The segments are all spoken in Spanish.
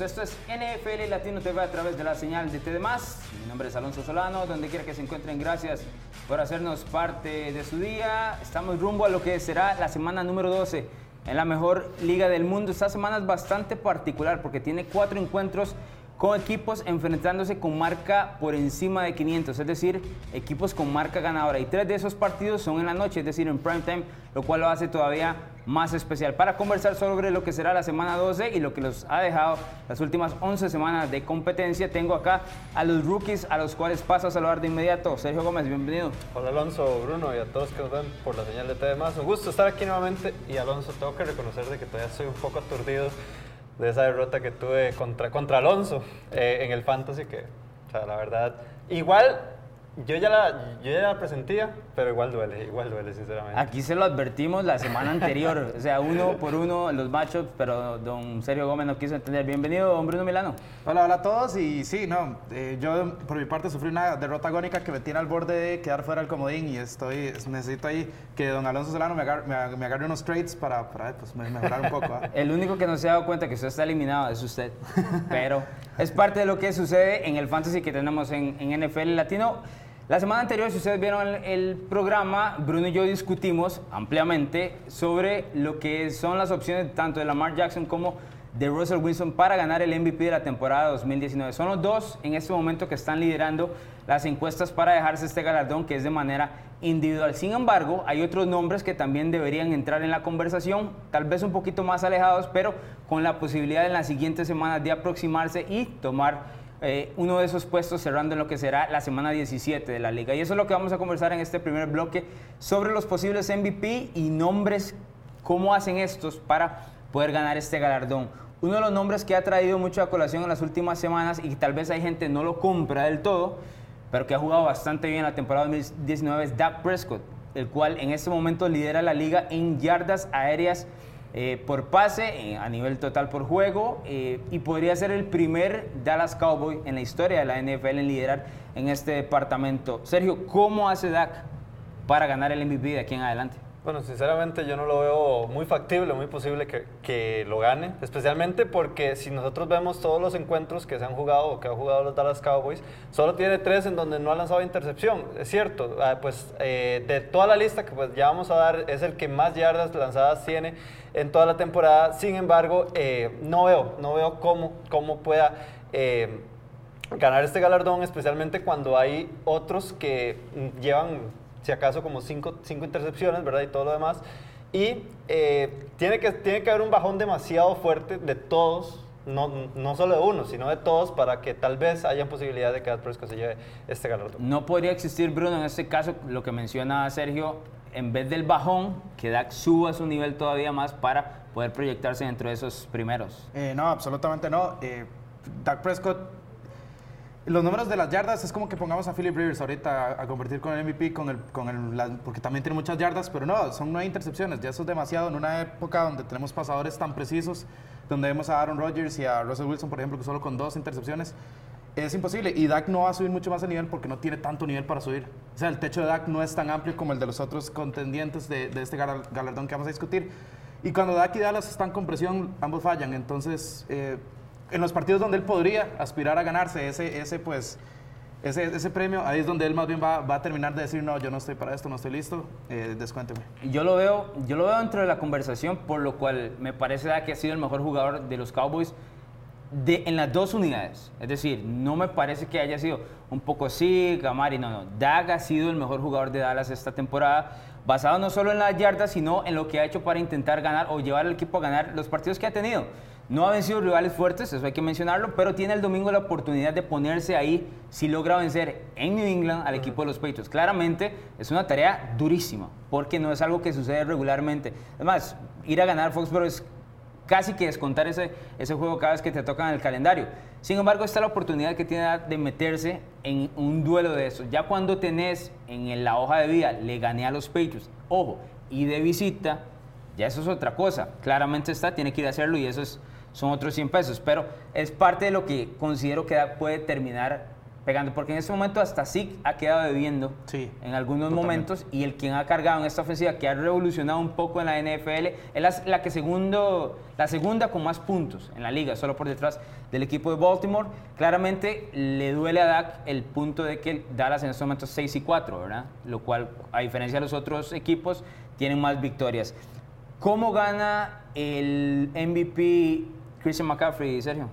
Esto es NFL Latino TV a través de la señal de TD+. Mi nombre es Alonso Solano, donde quiera que se encuentren, gracias por hacernos parte de su día. Estamos rumbo a lo que será la semana número 12 en la mejor liga del mundo. Esta semana es bastante particular porque tiene cuatro encuentros con equipos enfrentándose con marca por encima de 500, es decir, equipos con marca ganadora. Y tres de esos partidos son en la noche, es decir, en prime time, lo cual lo hace todavía más especial. Para conversar sobre lo que será la semana 12 y lo que los ha dejado las últimas 11 semanas de competencia, tengo acá a los rookies a los cuales paso a saludar de inmediato. Sergio Gómez, bienvenido. Hola Alonso, Bruno y a todos que nos ven por la señal de TV+. Un gusto estar aquí nuevamente y Alonso, tengo que reconocer de que todavía estoy un poco aturdido de esa derrota que tuve contra, contra Alonso eh, en el Fantasy, que, o sea, la verdad, igual yo ya, la, yo ya la presentía, pero igual duele, igual duele, sinceramente. Aquí se lo advertimos la semana anterior, o sea, uno por uno los matchups, pero don Sergio Gómez no quiso entender. Bienvenido, don Bruno Milano. Hola, hola a todos. Y sí, no, eh, yo por mi parte sufrí una derrota agónica que me tiene al borde de quedar fuera del comodín y estoy, necesito ahí que don Alonso Solano me agarre, me, agarre unos trades para, para pues, mejorar un poco. ¿ah? El único que no se ha dado cuenta que usted está eliminado es usted, pero es parte de lo que sucede en el fantasy que tenemos en, en NFL Latino. La semana anterior, si ustedes vieron el, programa, Bruno y yo discutimos ampliamente sobre lo que son las opciones tanto de Lamar Jackson como de Russell Wilson para ganar el MVP de la temporada 2019. Son los dos en este momento que están liderando las encuestas para dejarse este galardón que es de manera individual. Sin embargo, hay otros nombres que también deberían entrar en la conversación, tal vez un poquito más alejados, pero con la posibilidad en las siguientes semanas de aproximarse y tomar eh, uno de esos puestos cerrando en lo que será la semana 17 de la liga. Y eso es lo que vamos a conversar en este primer bloque sobre los posibles MVP y nombres, cómo hacen estos para poder ganar este galardón. Uno de los nombres que ha traído mucho a colación en las últimas semanas y tal vez hay gente no lo compra del todo, pero que ha jugado bastante bien la temporada 2019 es Dak Prescott, el cual en este momento lidera la liga en yardas aéreas eh, por pase, eh, a nivel total por juego, eh, y podría ser el primer Dallas Cowboy en la historia de la NFL en liderar en este departamento. Sergio, ¿cómo hace Dak para ganar el MVP de aquí en adelante? Bueno, sinceramente yo no lo veo muy factible, muy posible que, que, lo gane, especialmente porque si nosotros vemos todos los encuentros que se han jugado o que han jugado los Dallas Cowboys, solo tiene tres en donde no ha lanzado intercepción, es cierto, ah, pues eh, de toda la lista que pues ya vamos a dar es el que más yardas lanzadas tiene en toda la temporada, sin embargo eh, no veo, no veo cómo, cómo pueda... Eh, ganar este galardón, especialmente cuando hay otros que llevan si acaso como cinco, cinco intercepciones, ¿verdad? Y todo lo demás. Y eh, tiene, que, tiene que haber un bajón demasiado fuerte de todos, no, no, solo de uno, sino de todos, para que tal vez haya posibilidad de que Dak Prescott se lleve este galardón. No podría existir, Bruno, en este caso, lo que menciona Sergio, en vez del bajón, que Dak suba su nivel todavía más para poder proyectarse dentro de esos primeros. Eh, no, absolutamente no. Eh, Dak Prescott los números de las yardas es como que pongamos a Philip Rivers ahorita a, convertir con el MVP, con el, con el, porque también tiene muchas yardas, pero no, son nueve intercepciones. Ya eso es demasiado en una época donde tenemos pasadores tan precisos, donde vemos a Aaron Rodgers y a Russell Wilson, por ejemplo, que solo con dos intercepciones. Es imposible. Y Dak no va a subir mucho más de nivel porque no tiene tanto nivel para subir. O sea, el techo de Dak no es tan amplio como el de los otros contendientes de, de este galardón que vamos a discutir. Y cuando Dak y Dallas están con presión, ambos fallan. Entonces, eh, en los partidos donde él podría aspirar a ganarse ese, ese pues, ese, ese, premio, ahí es donde él más bien va, va, a terminar de decir, no, yo no estoy para esto, no estoy listo, eh, descuénteme. Yo lo, veo, yo lo veo dentro de la conversación, por lo cual me parece que ha sido el mejor jugador de los Cowboys de, en las dos unidades. Es decir, no me parece que haya sido un poco así, Camari, no, no. Dag ha sido el mejor jugador de Dallas esta temporada, basado no solo en las yardas, sino en lo que ha hecho para intentar ganar o llevar al equipo a ganar los partidos que ha tenido. No ha vencido rivales fuertes, eso hay que mencionarlo, pero tiene el domingo la oportunidad de ponerse ahí si logra vencer en New England al equipo de los Patriots. Claramente es una tarea durísima, porque no es algo que sucede regularmente. Además, ir a ganar Foxborough es casi que descontar ese, ese juego cada vez que te tocan el calendario. Sin embargo, esta es la oportunidad que tiene de meterse en un duelo de eso. Ya cuando tenés en la hoja de vida, le gané a los Patriots, ojo, y de visita, ya eso es otra cosa. Claramente está, tiene que ir a hacerlo y eso es son otros 100 pesos, pero es parte de lo que considero que puede terminar pegando, porque en este momento hasta Zeke ha quedado debiendo Sí, en algunos totalmente. momentos y el quien ha cargado en esta ofensiva, que ha revolucionado un poco en la NFL, es la, la que segundo, la segunda con más puntos en la liga, solo por detrás del equipo de Baltimore. Claramente le duele a Dak el punto de que Dallas en estos momentos 6 y 4, ¿verdad? Lo cual, a diferencia de los otros equipos, tienen más victorias. ¿Cómo gana el MVP Christian McCaffrey, Sergio?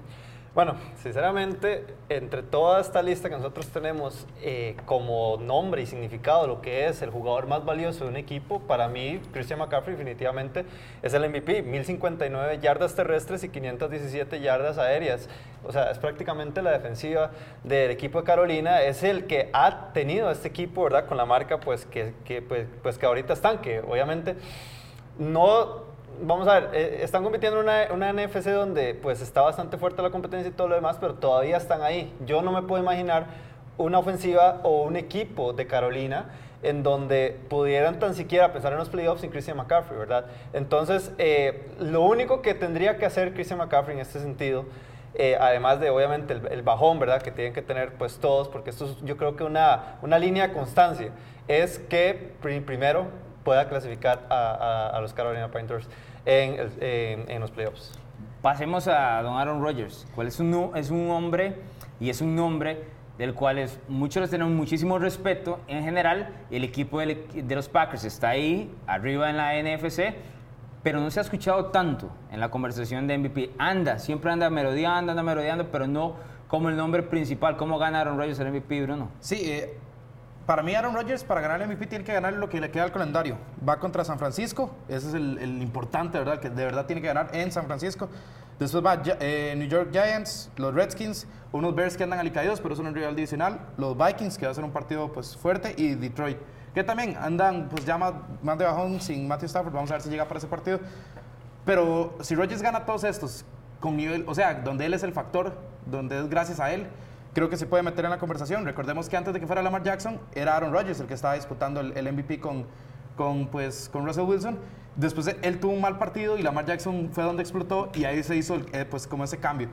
Bueno, sinceramente, entre toda esta lista que nosotros tenemos eh, como nombre y significado, lo que es el jugador más valioso de un equipo, para mí, Christian McCaffrey definitivamente es el MVP. 1059 yardas terrestres y 517 yardas aéreas. O sea, es prácticamente la defensiva del equipo de Carolina. Es el que ha tenido este equipo, ¿verdad? Con la marca, pues, que, que, pues, pues, que ahorita están, que obviamente no vamos a ver, eh, están compitiendo en una, una NFC donde pues está bastante fuerte la competencia y todo lo demás, pero todavía están ahí. Yo no me puedo imaginar una ofensiva o un equipo de Carolina en donde pudieran tan siquiera pensar en los playoffs sin Christian McCaffrey, ¿verdad? Entonces, eh, lo único que tendría que hacer Christian McCaffrey en este sentido, eh, además de obviamente el, el bajón, ¿verdad? Que tienen que tener pues todos, porque esto es yo creo que una, una línea de constancia, es que pri- primero pueda clasificar a, a- a los Carolina Panthers en, el- en- en los playoffs. Pasemos a don Aaron Rodgers, cuál es un, es un hombre y es un nombre del cual es, muchos les tenemos muchísimo respeto en general. El equipo del- de los Packers está ahí, arriba en la NFC, pero no se ha escuchado tanto en la conversación de MVP. Anda, siempre anda merodeando, anda merodeando, pero no como el nombre principal. ¿Cómo gana Aaron Rodgers el MVP, Bruno? Sí, eh, para mí Aaron Rodgers para ganar el MVP tiene que ganar lo que le queda al calendario. Va contra San Francisco, ese es el, el importante, ¿verdad? Que de verdad tiene que ganar en San Francisco. Después va eh, New York Giants, los Redskins, unos Bears que andan alicaídos, pero es un rival divisional, los Vikings, que va a ser un partido pues, fuerte, y Detroit, que también andan pues ya más, más de bajón sin Matthew Stafford. Vamos a ver si llega para ese partido. Pero si Rodgers gana todos estos con nivel, o sea, donde él es el factor, donde es gracias a él, creo que se puede meter en la conversación. Recordemos que antes de que fuera Lamar Jackson, era Aaron Rodgers el que estaba disputando el, el MVP con, con, pues, con Russell Wilson. Después de- él tuvo un mal partido y Lamar Jackson fue donde explotó y ahí se hizo eh, pues, como ese cambio.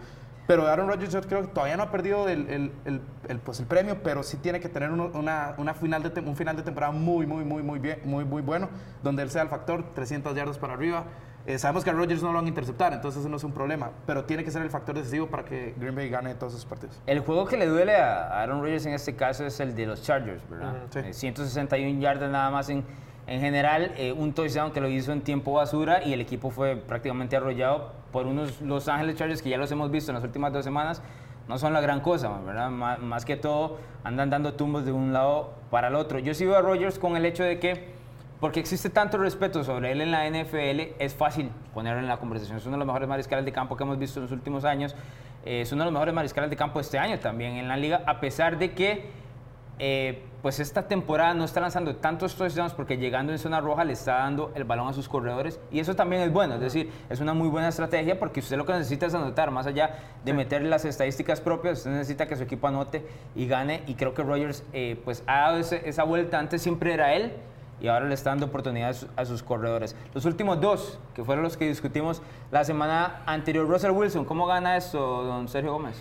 Pero Aaron Rodgers yo creo que todavía no ha perdido el, el- el- el, pues, el premio, pero sí tiene que tener una, una final de un final de temporada muy, muy, muy, muy, bien, muy, muy bueno, donde él sea el factor, 300 yardas para arriba. Eh, sabemos que a Rodgers no lo van a interceptar, entonces eso no es un problema, pero tiene que ser el factor decisivo para que Green Bay gane todos sus partidos. El juego que le duele a Aaron Rodgers en este caso es el de los Chargers, ¿verdad? Ujú, sí. Eh, 161 yardas nada más en, en general, eh, un touchdown que lo hizo en tiempo basura y el equipo fue prácticamente arrollado por unos Los Ángeles Chargers que ya los hemos visto en las últimas dos semanas. No son la gran cosa, ¿verdad? Má- más que todo andan dando tumbos de un lado para el otro. Yo sigo a Rodgers con el hecho de que porque existe tanto respeto sobre él en la NFL, es fácil ponerlo en la conversación. Es uno de los mejores mariscales de campo que hemos visto en los últimos años. Eh, es uno de los mejores mariscales de campo este año también en la liga, a pesar de que eh, pues esta temporada no está lanzando tantos touchdowns porque llegando en zona roja le está dando el balón a sus corredores y eso también es bueno, es decir, es una muy buena estrategia porque usted lo que necesita es anotar, más allá de meter las estadísticas propias, usted necesita que su equipo anote y gane. Y creo que Rogers eh, pues ha dado ese- esa vuelta, antes siempre era él y ahora le está dando oportunidades a sus corredores. Los últimos dos, que fueron los que discutimos la semana anterior, Russell Wilson, ¿cómo gana esto, don Sergio Gómez?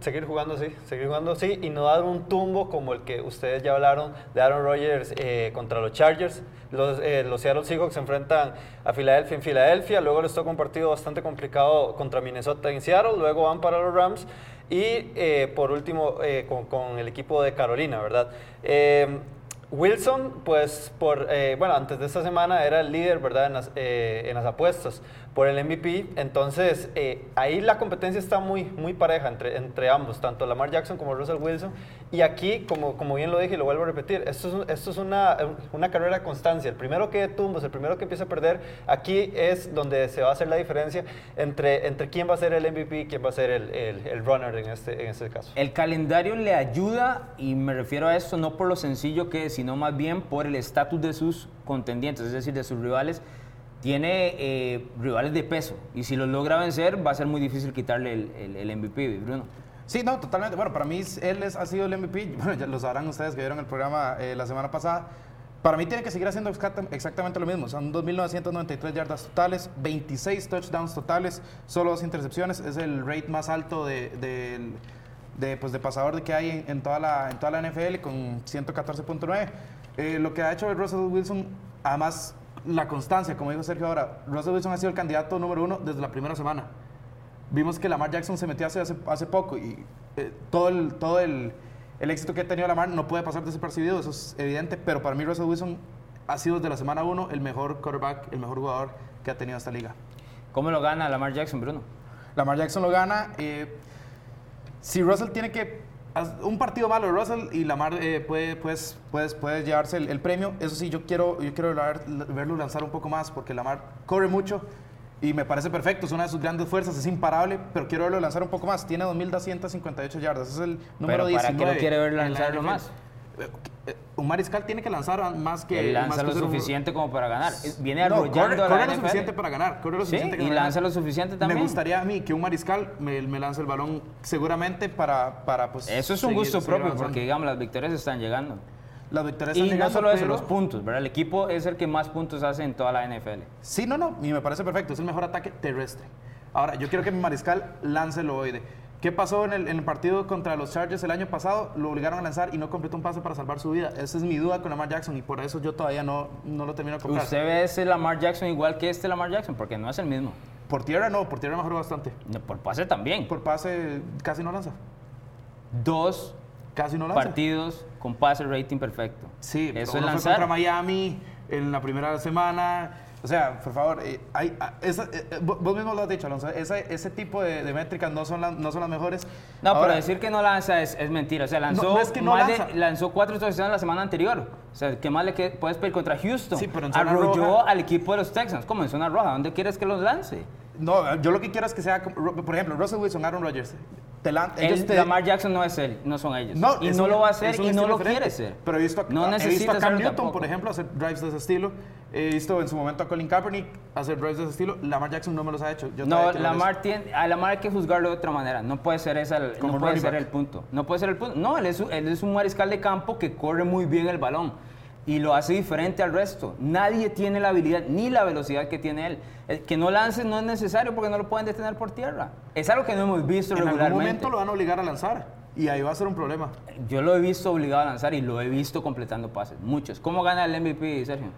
Seguir jugando así, seguir jugando así y no dar un tumbo como el que ustedes ya hablaron de Aaron Rodgers eh, contra los Chargers. Los, eh, los Seattle Seahawks se enfrentan a Filadelfia en Filadelfia, luego les toca un partido bastante complicado contra Minnesota en Seattle, luego van para los Rams y eh, por último con, con el equipo de Carolina, ¿verdad? Wilson, pues, por, eh, bueno, antes de esta semana era el líder, ¿verdad?, en las, eh, en las apuestas por el MVP. Entonces, eh, ahí la competencia está muy, muy pareja entre, entre ambos, tanto Lamar Jackson como Russell Wilson. Y aquí, como, como bien lo dije y lo vuelvo a repetir, esto es, esto es una, una carrera de constancia. El primero que tumbos, el primero que empieza a perder, aquí es donde se va a hacer la diferencia entre, entre quién va a ser el MVP y quién va a ser el, el, el runner en este, en este caso. El calendario le ayuda, y me refiero a esto no por lo sencillo que es, sino más bien por el estatus de sus contendientes, es decir, de sus rivales. Tiene eh, rivales de peso, y si los logra vencer, va a ser muy difícil quitarle el, el- MVP, Bruno. Sí, no, totalmente. Bueno, para mí él es- ha sido el MVP. Bueno, ya lo sabrán ustedes que vieron el programa eh, la semana pasada. Para mí tiene que seguir haciendo exacta- exactamente lo mismo. Son 2.993 yardas totales, 26 touchdowns totales, solo dos intercepciones. Es el rate más alto de, de, pues, de pasador que hay en, en toda, la, en toda la NFL con 114.9. Eh, lo que ha hecho Russell Wilson, además la constancia, como dijo Sergio ahora, Russell Wilson ha sido el candidato número uno desde la primera semana. Vimos que Lamar Jackson se metió hace, hace, poco y eh, todo, el, todo el, el éxito que ha tenido Lamar no puede pasar desapercibido, eso es evidente, pero para mí Russell Wilson ha sido desde la semana uno el mejor quarterback, el mejor jugador que ha tenido esta liga. ¿Cómo lo gana Lamar Jackson, Bruno? Lamar Jackson lo gana. eh, si Russell tiene que. Un partido malo de Russell y Lamar eh, puede, pues, puede, puede llevarse el, el premio. Eso sí, yo quiero, yo quiero ver- verlo lanzar un poco más porque Lamar corre mucho y me parece perfecto. Es una de sus grandes fuerzas, es imparable, pero quiero verlo lanzar un poco más. Tiene 2.258 yardas. Es el número Pero ¿para qué 19. lo quiere ver en la lanzarlo más? Un mariscal tiene que lanzar más que. Él más lanza que lo ser un- suficiente como para ganar. Viene no, arrollando corre, a la corre lo NFL. suficiente para ganar. Corre lo Sí, suficiente y para lanza ganar. lo suficiente también. Me gustaría a mí que un mariscal me, me lance el balón seguramente para, para pues, Eso es un seguir- gusto seguir propio porque, digamos, las victorias están llegando. las victorias Y están no llegando, solo eso, pero- los puntos, ¿verdad? El equipo es el que más puntos hace en toda la NFL. Sí, no, no, y me parece perfecto. Es el mejor ataque terrestre. Ahora, yo quiero que mi mariscal lance el ovoide. ¿Qué pasó en el, en el partido contra los Chargers el año pasado? Lo obligaron a lanzar y no completó un pase para salvar su vida. Esa es mi duda con Lamar Jackson y por eso yo todavía no, no lo termino de comprar. ¿Usted ve ese Lamar Jackson igual que este Lamar Jackson? Porque no es el mismo. Por tierra no, por tierra mejoró bastante. No, Por pase también. Por pase casi no lanza. Dos Casi no lanza. partidos con pase rating perfecto. Sí, eso es lanzar. contra Miami en la primera semana. O sea, por favor, eh, hay, ah, esa- eh, eh, vos mismo lo has dicho, Alonso, ese, ese tipo de, de métricas no son, la- no son las mejores. No, Ahora, pero decir que no lanza es, es mentira. O sea, lanzó, No, no es que no más de- lanza. lanzó cuatro touchdowns la semana anterior. O sea, ¿qué más le que- puedes pedir contra Houston? Sí, pero en zona Arrolló roja- al equipo de los Texans. ¿Cómo en zona roja? ¿Dónde quieres que los lance? No, yo lo que quiero es que sea, por ejemplo, Russell Wilson, Aaron Rodgers. Te lan- ellos El, te- Lamar Jackson no es él, no son ellos. y es no un- lo va a hacer y no lo diferente. quiere ser. Pero he visto, a- no he visto a Cam Newton, tampoco. por ejemplo, hacer drives de ese estilo. He visto en su momento a Colin Kaepernick hacer drives de ese estilo. Lamar Jackson no me los ha hecho. Yo No, Lamar tiene, a Lamar hay que juzgarlo de otra manera. No puede ser esa, el- no puede ser el punto. No puede ser el punto. No, él es, él es un mariscal de campo que corre muy bien el balón y lo hace diferente al resto. Nadie tiene la habilidad ni la velocidad que tiene él. El que no lance no es necesario porque no lo pueden detener por tierra. Es algo que no hemos visto En algún regularmente. momento lo van a obligar a lanzar. Y ahí va a ser un problema. Yo lo he visto obligado a lanzar y lo he visto completando pases. Muchos. ¿Cómo gana el MVP, Sergio?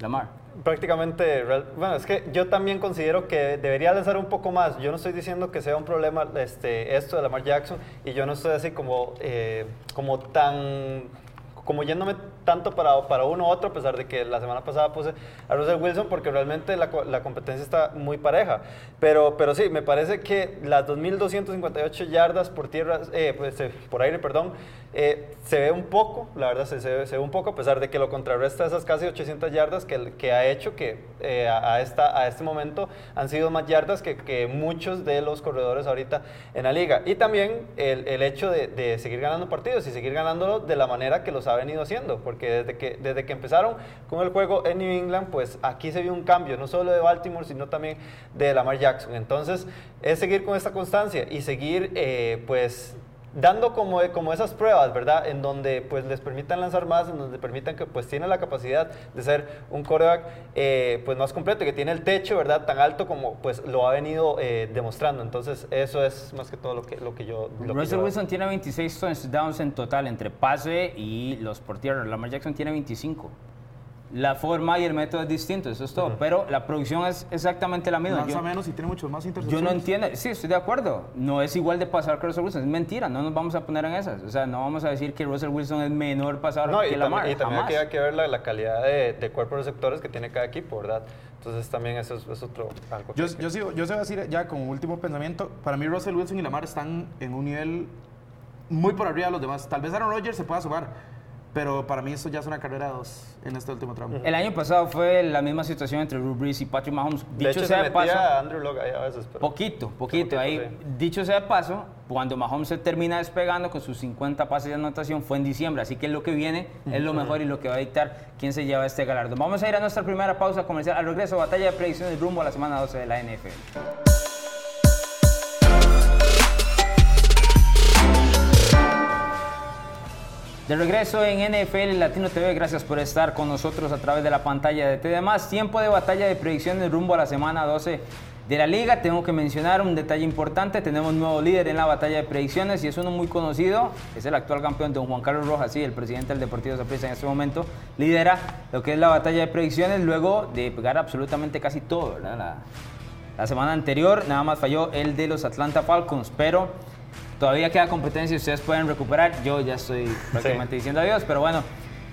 Lamar. Prácticamente, bueno, es que yo también considero que debería lanzar un poco más. Yo no estoy diciendo que sea un problema este, esto de Lamar Jackson y yo no estoy así como, eh, como tan, como yéndome tanto para, para uno u otro, a pesar de que la semana pasada puse a Russell Wilson porque realmente la, la competencia está muy pareja. Pero, pero sí, me parece que las 2.258 yardas por tierra, eh, pues, eh, por aire, perdón, eh, se ve un poco, la verdad se, se se ve un poco, a pesar de que lo contrarresta esas casi 800 yardas que, que ha hecho que eh, a, a esta, a este momento han sido más yardas que, que muchos de los corredores ahorita en la liga. Y también el, el hecho de, de seguir ganando partidos y seguir ganándolo de la manera que los ha venido haciendo, porque desde que, desde que empezaron con el juego en New England, pues aquí se vio un cambio, no solo de Baltimore, sino también de Lamar Jackson. Entonces, es seguir con esta constancia y seguir, eh, pues, dando como, como esas pruebas, ¿verdad? En donde pues les permitan lanzar más, en donde permitan que pues tiene la capacidad de ser un coreback eh, pues más completo, que tiene el techo, ¿verdad? Tan alto como pues lo ha venido eh, demostrando. Entonces eso es más que todo lo que, lo que yo... Lo que Russell yo- Wilson tiene 26 touchdowns en total entre pase y los por tierra. Lamar Jackson tiene 25. La forma y el método es distinto, eso es todo. Pero la producción es exactamente la misma. Lanza Yo- menos y tiene muchos más Yo no entiendo, sí, estoy de acuerdo. No es igual de pasador que Russell Wilson, es mentira, no nos vamos a poner en esas. O sea, no vamos a decir que Russell Wilson es menor pasador No, que Lamar. y también jamás. hay que, ver la, la calidad de, de cuerpo de receptores que tiene cada equipo, ¿verdad? Entonces también eso es, es otro algo. Yo, que- yo, sigo, yo se voy a decir ya como último pensamiento, para mí Russell Wilson y Lamar están en un nivel muy por arriba de los demás. Tal vez Aaron Rodgers se pueda sumar, pero para mí esto ya es una carrera de dos en este último tramo. El año pasado fue la misma situación entre Drew Brees y Patrick Mahomes. de Dicho hecho, se sea de metía paso, a Andrew Locke ahí a veces, pero... poquito, poquito. poquito, Ahí, sí. dicho sea de paso, cuando Mahomes se termina despegando con sus 50 pases de anotación fue en diciembre. Así que lo que viene es lo mejor y lo que va a dictar quién se lleva este galardón. Vamos a ir a nuestra primera pausa comercial. Al regreso, batalla de predicciones rumbo a la semana 12 de la NFL. De regreso en NFL Latino TV, gracias por estar con nosotros a través de la pantalla de TD+. Tiempo de batalla de predicciones rumbo a la semana 12 de la liga. Tengo que mencionar un detalle importante, tenemos nuevo líder en la batalla de predicciones y es uno muy conocido, es el actual campeón don Juan Carlos Rojas, sí, el presidente del Deportivo Zaprisa en este momento, lidera lo que es la batalla de predicciones luego de pegar absolutamente casi todo. La, la semana anterior nada más falló el de los Atlanta Falcons, pero todavía queda competencia y ustedes pueden recuperar. Yo ya estoy prácticamente diciendo adiós, pero bueno,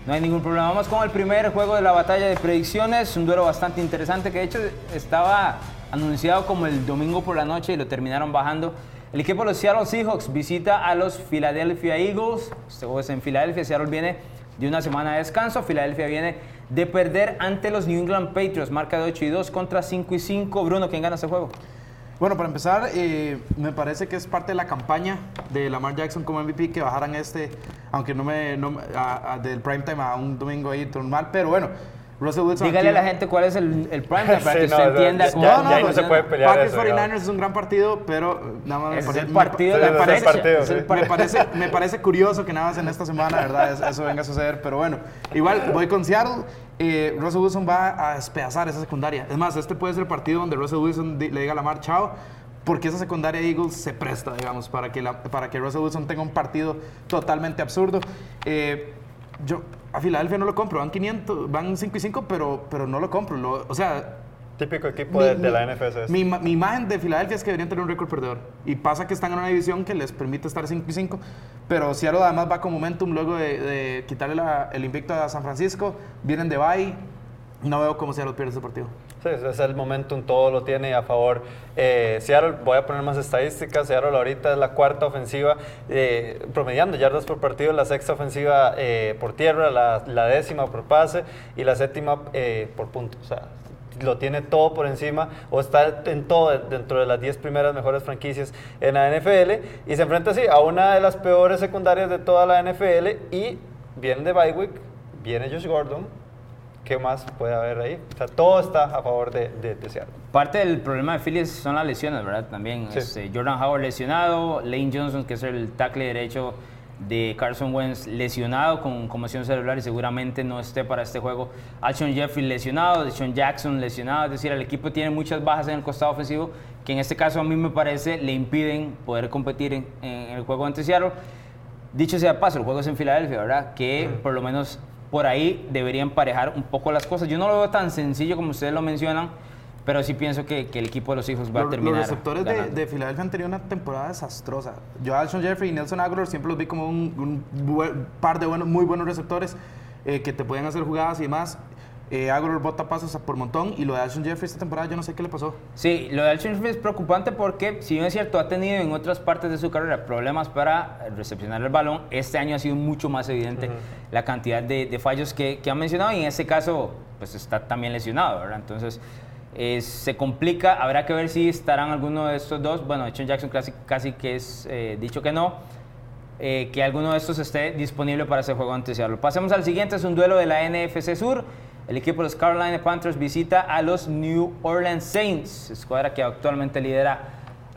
no hay ningún problema. Vamos con el primer juego de la batalla de predicciones, un duelo bastante interesante que de hecho estaba anunciado como el domingo por la noche y lo terminaron bajando. El equipo de los Seattle Seahawks visita a los Philadelphia Eagles. Este juego es en Filadelfia. Seattle viene de una semana de descanso. Filadelfia viene de perder ante los New England Patriots. Marca de 8 y 2 contra 5 y 5. Bruno, ¿quién gana este juego? Bueno, para empezar, eh, me parece que es parte de la campaña de Lamar Jackson como MVP que bajaran este, aunque no me, no, a, a, del primetime a un domingo ahí normal, pero bueno, Russell Wilson. Dígale aquí, a la gente cuál es el, el prime time para sí, que no, usted entienda. Ya, no, no, ya no se puede pelear. Packers 49ers es un gran partido, pero nada más es me parece. el partido parece, parece, me parece curioso que nada más en esta semana, ¿verdad? Eso venga a suceder, pero bueno. Igual voy con Seattle. Eh, Russell Wilson va a despedazar esa secundaria. Es más, este puede ser el partido donde Russell Wilson le diga a Lamar, chao porque esa secundaria de Eagles se presta, digamos, para que, la, para que Russell Wilson tenga un partido totalmente absurdo. Eh, yo a Filadelfia no lo compro, van 500, van 5 y 5, pero, pero no lo compro. O sea... Típico equipo mi, de, de, la NFC. Mi, mi, imagen de Filadelfia es que deberían tener un récord perdedor. Y pasa que están en una división que les permite estar 5 y 5. Pero Seattle además va con momentum luego de, de quitarle la, el invicto a San Francisco. Vienen de bye. No veo cómo Seattle pierde ese partido. Sí, ese es el momentum, todo lo tiene a favor. Eh, Seattle, voy a poner más estadísticas, Seattle ahorita es la cuarta ofensiva, eh, promediando yardas por partido, la sexta ofensiva eh, por tierra, la, la, décima por pase y la séptima eh, por punto. O sea, lo tiene todo por encima o está en todo dentro de las 10 primeras mejores franquicias en la NFL y se enfrenta así a una de las peores secundarias de toda la NFL y viene de Bywick, viene Josh Gordon, ¿qué más puede haber ahí? O sea, todo está a favor de, de, de Seattle. Parte del problema de Phillies son las lesiones, ¿verdad? También Sí. este, Jordan Howard lesionado, Lane Johnson, que es el tackle derecho de Carson Wentz, lesionado con conmoción cerebral y seguramente no esté para este juego. Alshon Jeffrey lesionado, Deshaun Jackson lesionado, es decir, el equipo tiene muchas bajas en el costado ofensivo que en este caso a mí me parece le impiden poder competir en, en el juego ante Seattle. Dicho sea de paso, el juego es en Filadelfia, ¿verdad? Que por lo menos por ahí deberían parejar un poco las cosas. Yo no lo veo tan sencillo como ustedes lo mencionan, pero sí pienso que, que el equipo de los hijos va Los, a terminar. los receptores de, de Filadelfia han tenido una temporada desastrosa. Yo a Alshon Jeffrey y Nelson Aguilar siempre los vi como un, un buen- par de buenos, muy buenos receptores eh, que te pueden hacer jugadas y demás. Eh, Aguilar bota pasos por montón y lo de Alshon Jeffrey esta temporada yo no sé qué le pasó. Sí, lo de Alshon Jeffrey es preocupante porque, si bien es cierto, ha tenido en otras partes de su carrera problemas para recepcionar el balón, este año ha sido mucho más evidente la cantidad de, de fallos que, que han mencionado y en este caso, pues está también lesionado, ¿verdad? Entonces, eh, se complica, habrá que ver si estarán alguno de estos dos. Bueno, John Jackson casi, casi que es eh, dicho que no. eh, que alguno de estos esté disponible para ese juego ante Seattle. Pasemos al siguiente, es un duelo de la NFC Sur. El equipo de los Carolina Panthers visita a los New Orleans Saints, escuadra que actualmente lidera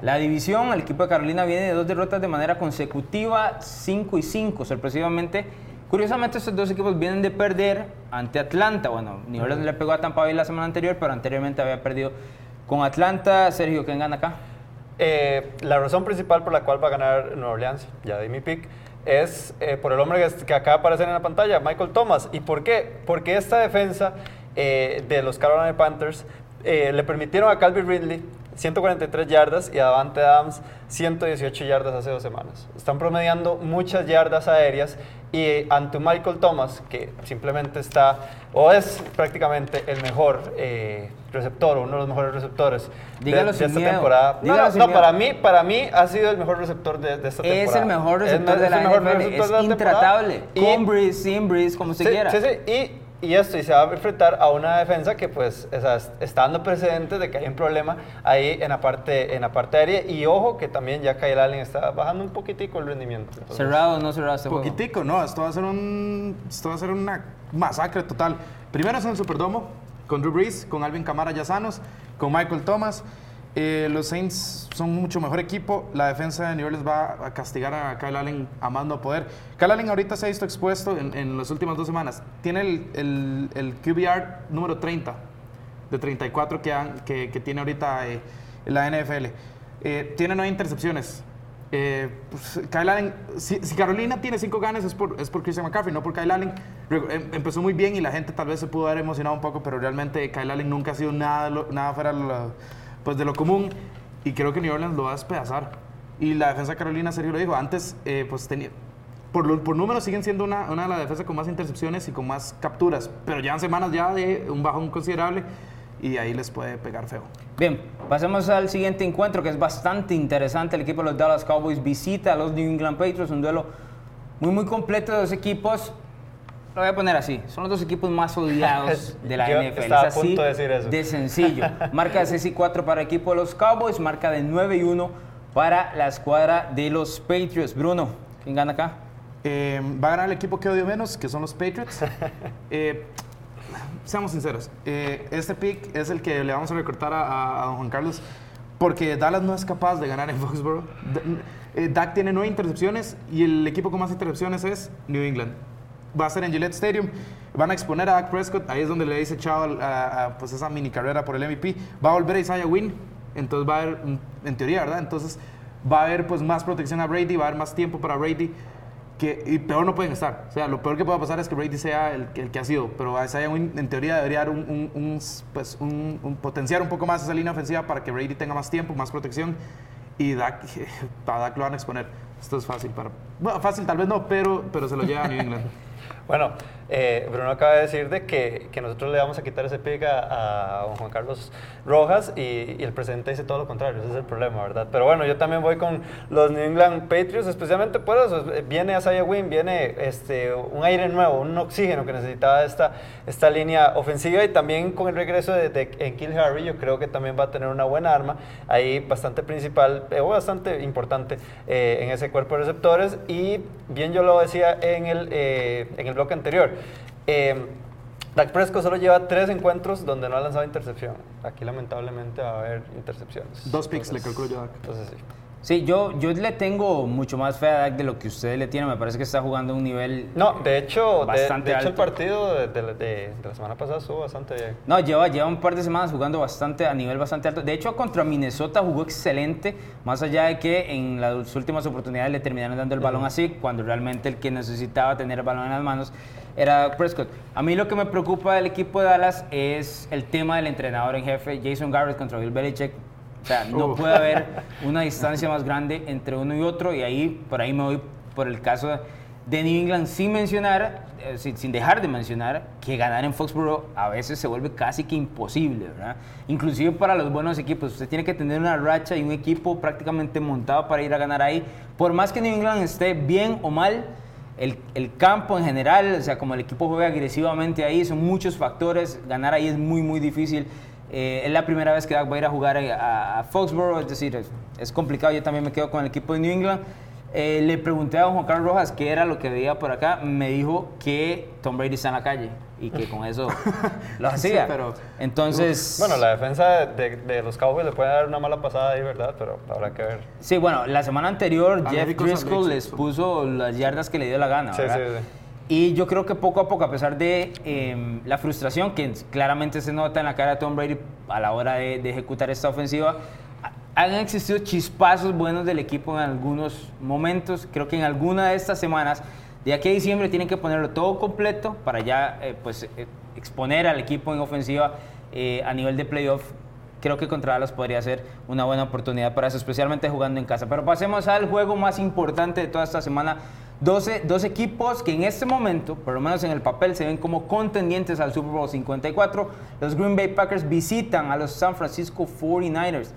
la división. El equipo de Carolina viene de dos derrotas de manera consecutiva, 5 y 5, sorpresivamente. Curiosamente, estos dos equipos vienen de perder ante Atlanta. Bueno, New Orleans le pegó a Tampa Bay la semana anterior, pero anteriormente había perdido con Atlanta. Sergio, ¿quién gana acá? Eh, la razón principal por la cual va a ganar Nueva Orleans, ya di mi pick, es eh, por el hombre que, que acaba de aparecer en la pantalla, Michael Thomas. ¿Y por qué? Porque esta defensa eh, de los Carolina Panthers le permitieron a Calvin Ridley 143 yardas y Davante Adams 118 yardas hace dos semanas. Están promediando muchas yardas aéreas y ante un Michael Thomas que simplemente está o es prácticamente el mejor eh, receptor o uno de los mejores receptores de, Dígalo de sin esta miedo. temporada. No, Dígalo no, no, para mí, para mí ha sido el mejor receptor de, de esta temporada. Es el mejor Es receptor el- de es la el mejor NFL, es de la intratable. Con Breeze, sin Breeze, como se sí, quiera. Sí, sí, y, y esto, y se va a enfrentar a una defensa que pues o sea, es- está dando precedentes de que hay un problema ahí en la parte, en la parte aérea. Y ojo que también ya Kyle Allen está bajando un poquitico el rendimiento. Entonces, Cerrado o no cerrado este juego. Poquitico, no, esto va a ser un esto va a ser una masacre total. Primero es en el Superdomo con Drew Brees, con Alvin Kamara ya sanos, con Michael Thomas. Eh, los Saints son mucho mejor equipo. La defensa de New Orleans va a castigar a Kyle Allen a poder. Kyle Allen ahorita se ha visto expuesto en, en las últimas dos semanas. Tiene el, el, el QBR número 30 de 34 que, han- que, que tiene ahorita eh, la NFL. Eh, tiene nueve intercepciones. Eh, pues, Kyle Allen, si, si Carolina tiene cinco ganas es por, es por Christian McCaffrey, no por Kyle Allen. Em- empezó muy bien y la gente tal vez se pudo haber emocionado un poco, pero realmente Kyle Allen nunca ha sido nada, nada fuera de lo, pues, de lo común y creo que New Orleans lo va a despedazar. Y la defensa de Carolina, Sergio lo dijo, antes eh, pues tenía... Por, por números siguen siendo una, una de las defensas con más intercepciones y con más capturas, pero llevan semanas ya de un bajón considerable y ahí les puede pegar feo. Bien, pasemos al siguiente encuentro que es bastante interesante. El equipo de los Dallas Cowboys visita a los New England Patriots, un duelo muy muy completo de dos equipos. Lo voy a poner así, son los dos equipos más odiados de la Yo NFL. estaba a es así punto de decir eso. de sencillo. Marca de 6 y 4 para el equipo de los Cowboys, marca de 9 y 1 para la escuadra de los Patriots. Bruno, ¿quién gana acá? Eh, va a ganar el equipo que odio menos, que son los Patriots. Eh, seamos sinceros, eh, este pick es el que le vamos a recortar a, a- a don Juan Carlos porque Dallas no es capaz de ganar en Foxborough. Eh, Dak tiene nueve intercepciones y el equipo con más intercepciones es New England. Va a ser en Gillette Stadium. Van a exponer a Dak Prescott. Ahí es donde le dice chao a, a, pues esa mini carrera por el MVP. Va a volver a Isaiah Wynn. Entonces va a haber, mm, en teoría, ¿verdad? Entonces va a haber pues más protección a Brady, va a haber más tiempo para Brady que, y peor no pueden estar. O sea, lo peor que pueda pasar es que Brady sea el, el que ha sido, pero Isaiah Wynn en teoría debería dar un, un- un, pues, un- potenciar un poco más esa línea ofensiva para que Brady tenga más tiempo, más protección y Dak, a Dak lo van a exponer. Esto es fácil para... Bueno, fácil tal vez no, pero, pero se lo lleva a New England. Bueno, eh, Bruno acaba de decir de que, que nosotros le vamos a quitar ese pick a, Juan Carlos Rojas y, el presidente dice todo lo contrario, ese es el problema, ¿verdad? Pero bueno, yo también voy con los New England Patriots, especialmente por eso, viene Isaiah Wynn, viene este, un aire nuevo, un oxígeno que necesitaba esta, esta línea ofensiva y también con el regreso de, de Enkil Harry, yo creo que también va a tener una buena arma ahí bastante principal, eh, o bastante importante eh, en ese cuerpo de receptores y bien yo lo decía en el, eh, en el bloque anterior. Eh, Dak Prescott solo lleva tres encuentros donde no ha lanzado intercepción. Aquí lamentablemente va a haber intercepciones. Dos picks le calculo yo a Dak. Entonces sí. Sí, yo, yo le tengo mucho más fe a Dak de lo que ustedes le tienen. Me parece que está jugando a un nivel No, de hecho, de, Bastante de hecho el partido de, de- de- de la semana pasada estuvo bastante bien. No, lleva, lleva un par de semanas jugando bastante a nivel bastante alto. De hecho, contra Minnesota jugó excelente, más allá de que en las últimas oportunidades le terminaron dando el balón así, cuando realmente el que necesitaba tener el balón en las manos era Prescott. A mí lo que me preocupa del equipo de Dallas es el tema del entrenador en jefe, Jason Garrett contra Bill Belichick. O sea, no puede haber una distancia más grande entre uno y otro y ahí, por ahí me voy por el caso de New England sin mencionar, eh, sin, sin dejar de mencionar que ganar en Foxborough a veces se vuelve casi que imposible, ¿verdad? Inclusive para los buenos equipos, usted tiene que tener una racha y un equipo prácticamente montado para ir a ganar ahí. Por más que New England esté bien o mal, el, el campo en general, o sea, como el equipo juega agresivamente ahí, son muchos factores, ganar ahí es muy, muy difícil. Eh, es la primera vez que va a ir a jugar a, Foxborough, es decir, es complicado. Yo también me quedo con el equipo de New England. Eh, le pregunté a don Juan Carlos Rojas qué era lo que veía por acá. Me dijo que Tom Brady está en la calle y que con eso lo Sí, hacía. pero- Entonces, Bueno, la defensa de, de- los Cowboys le puede dar una mala pasada ahí, ¿verdad? Pero habrá que ver. sí, bueno, la semana anterior Jeff Américo Driscoll les puso las yardas que le dio la gana. Sí, ¿verdad? sí, sí. Y yo creo que poco a poco, a pesar de eh, la frustración que claramente se nota en la cara de Tom Brady a la hora de, de ejecutar esta ofensiva, han existido chispazos buenos del equipo en algunos momentos. Creo que en alguna de estas semanas, de aquí a diciembre, tienen que ponerlo todo completo para ya eh, pues, eh, exponer al equipo en ofensiva eh, a nivel de playoff. Creo que contra Dallas podría ser una buena oportunidad para eso, especialmente jugando en casa. Pero pasemos al juego más importante de toda esta semana. 12, dos equipos que en este momento, por lo menos en el papel, se ven como contendientes al Super Bowl 54. Los Green Bay Packers visitan a los San Francisco 49ers.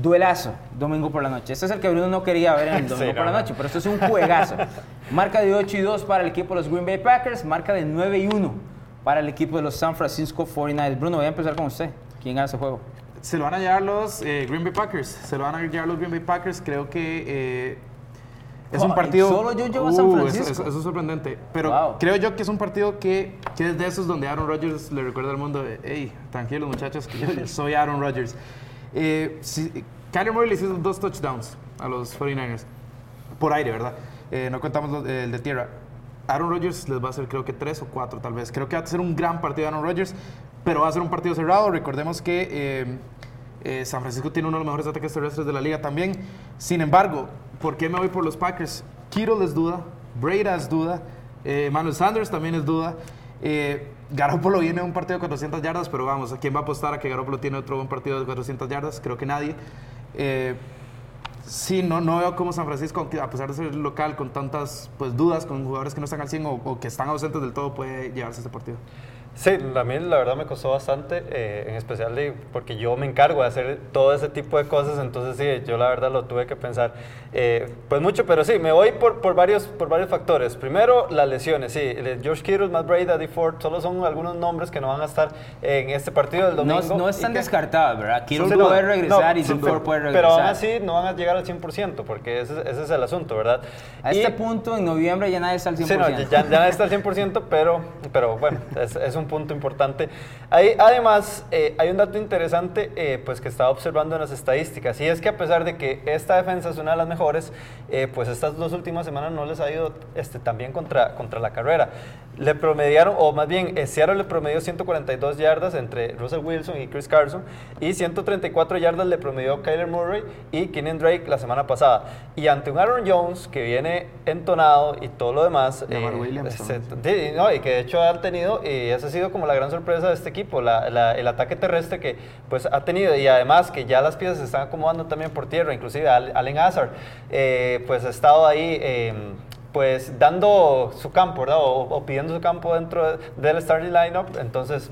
Duelazo, domingo por la noche. Este es el que Bruno no quería ver en el domingo Sí, por la no, no. noche, pero esto es un juegazo. Marca de 8 y 2 para el equipo de los Green Bay Packers, marca de 9 y 1 para el equipo de los San Francisco 49ers. Bruno, voy a empezar con usted. ¿Quién gana ese juego? Se lo van a llevar los eh, Green Bay Packers. Se lo van a llevar los Green Bay Packers. Creo que eh, es un partido. solo yo llevo a San Uh, Francisco. Eso, eso- eso es sorprendente. Pero Wow. creo yo que es un partido que, que es de esos donde Aaron Rodgers le recuerda al mundo: hey, tranquilos muchachos, que yo soy Aaron Rodgers. Eh, si, Murray le hizo dos touchdowns a los 49ers. Por aire, ¿verdad? Eh, no contamos el de tierra. Aaron Rodgers les va a hacer creo que tres o cuatro tal vez. Creo que va a ser un gran partido de Aaron Rodgers, pero va a ser un partido cerrado. Recordemos que eh, Eh, San Francisco tiene uno de los mejores ataques terrestres de la liga también. Sin embargo, ¿por qué me voy por los Packers? Kittle es duda, Breda es duda, Manuel Sanders también es duda. Garoppolo viene de un partido de 400 yardas, pero vamos, ¿a quién va a apostar a que Garoppolo tiene otro buen partido de 400 yardas? Creo que nadie. Eh, sí, no, no veo cómo San Francisco, a pesar de ser local, con tantas pues, dudas, con jugadores que no están al 100 o, o que están ausentes del todo, puede llevarse este partido. Sí, a mí la verdad me costó bastante, eh, en especial de- porque yo me encargo de hacer todo ese tipo de cosas, entonces sí, yo la verdad lo tuve que pensar eh, pues mucho, pero sí, me voy por, por, varios, por varios factores. Primero, las lesiones, sí, George Kittle, Matt Breda, Dee Ford, solo son algunos nombres que no van a estar en este partido del No, domingo. no y están descartados, ¿verdad? Kittle Sí, no, puede regresar no, y Dee Ford puede Pero regresar. aún así no van a llegar al 100%, porque ese, ese es el asunto, ¿verdad? A Y- este punto, en noviembre, ya nadie está al 100%. Sí, no, ya, ya está al 100%, pero, pero bueno, es, es un punto importante. Hay, además, eh, hay un dato interesante eh, pues que estaba observando en las estadísticas, y es que a pesar de que esta defensa es una de las mejores, eh, pues estas dos últimas semanas no les ha ido este, tan bien contra, contra la carrera. Le promediaron, o más bien, eh, Seattle le promedió 142 yardas entre Russell Wilson y Chris Carson, y 134 yardas le promedió Kyler Murray y Kenyon Drake la semana pasada. Y ante un Aaron Jones que viene entonado y todo lo demás, Lamar Williams. Sí, no, y que de hecho han tenido, y ha sido como la gran sorpresa de este equipo, la- la- el ataque terrestre que pues ha tenido, y además que ya las piezas se están acomodando también por tierra, inclusive Al- Allen Hazard, eh, pues ha estado ahí, eh, pues dando su campo, ¿verdad? O, o pidiendo su campo dentro de- del starting lineup, entonces...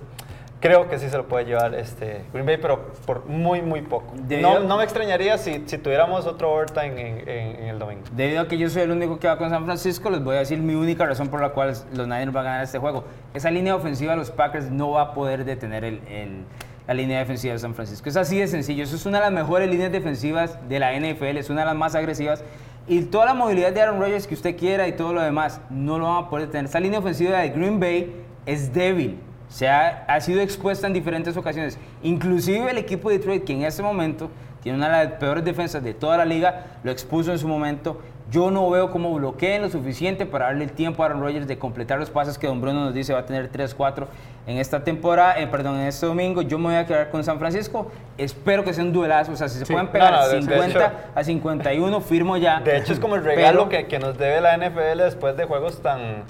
Creo que sí se lo puede llevar este Green Bay, pero por muy, muy poco. No, no me extrañaría si, si tuviéramos otro overtime en, en- en el domingo. Debido a que yo soy el único que va con San Francisco, les voy a decir mi única razón por la cual los Niners van a ganar este juego. Esa línea ofensiva de los Packers no va a poder detener el- el- la línea defensiva de San Francisco. Es así de sencillo. Eso es una de las mejores líneas defensivas de la NFL, es una de las más agresivas. Y toda la movilidad de Aaron Rodgers que usted quiera y todo lo demás, no lo van a poder detener. Esta línea ofensiva de Green Bay es débil. Se ha, ha sido expuesta en diferentes ocasiones. Inclusive el equipo de Detroit, que en este momento tiene una de las peores defensas de toda la liga, lo expuso en su momento. Yo no veo cómo bloqueen lo suficiente para darle el tiempo a Aaron Rodgers de completar los pases que Don Bruno nos dice va a tener 3-4 en esta temporada, eh, perdón, en este domingo. Yo me voy a quedar con San Francisco. Espero que sea un duelazo. O sea, si se Sí. pueden pegar No, no, de- de 50 hecho- a 51, firmo ya. De hecho, es como el regalo Pero- que, que nos debe la NFL después de juegos tan,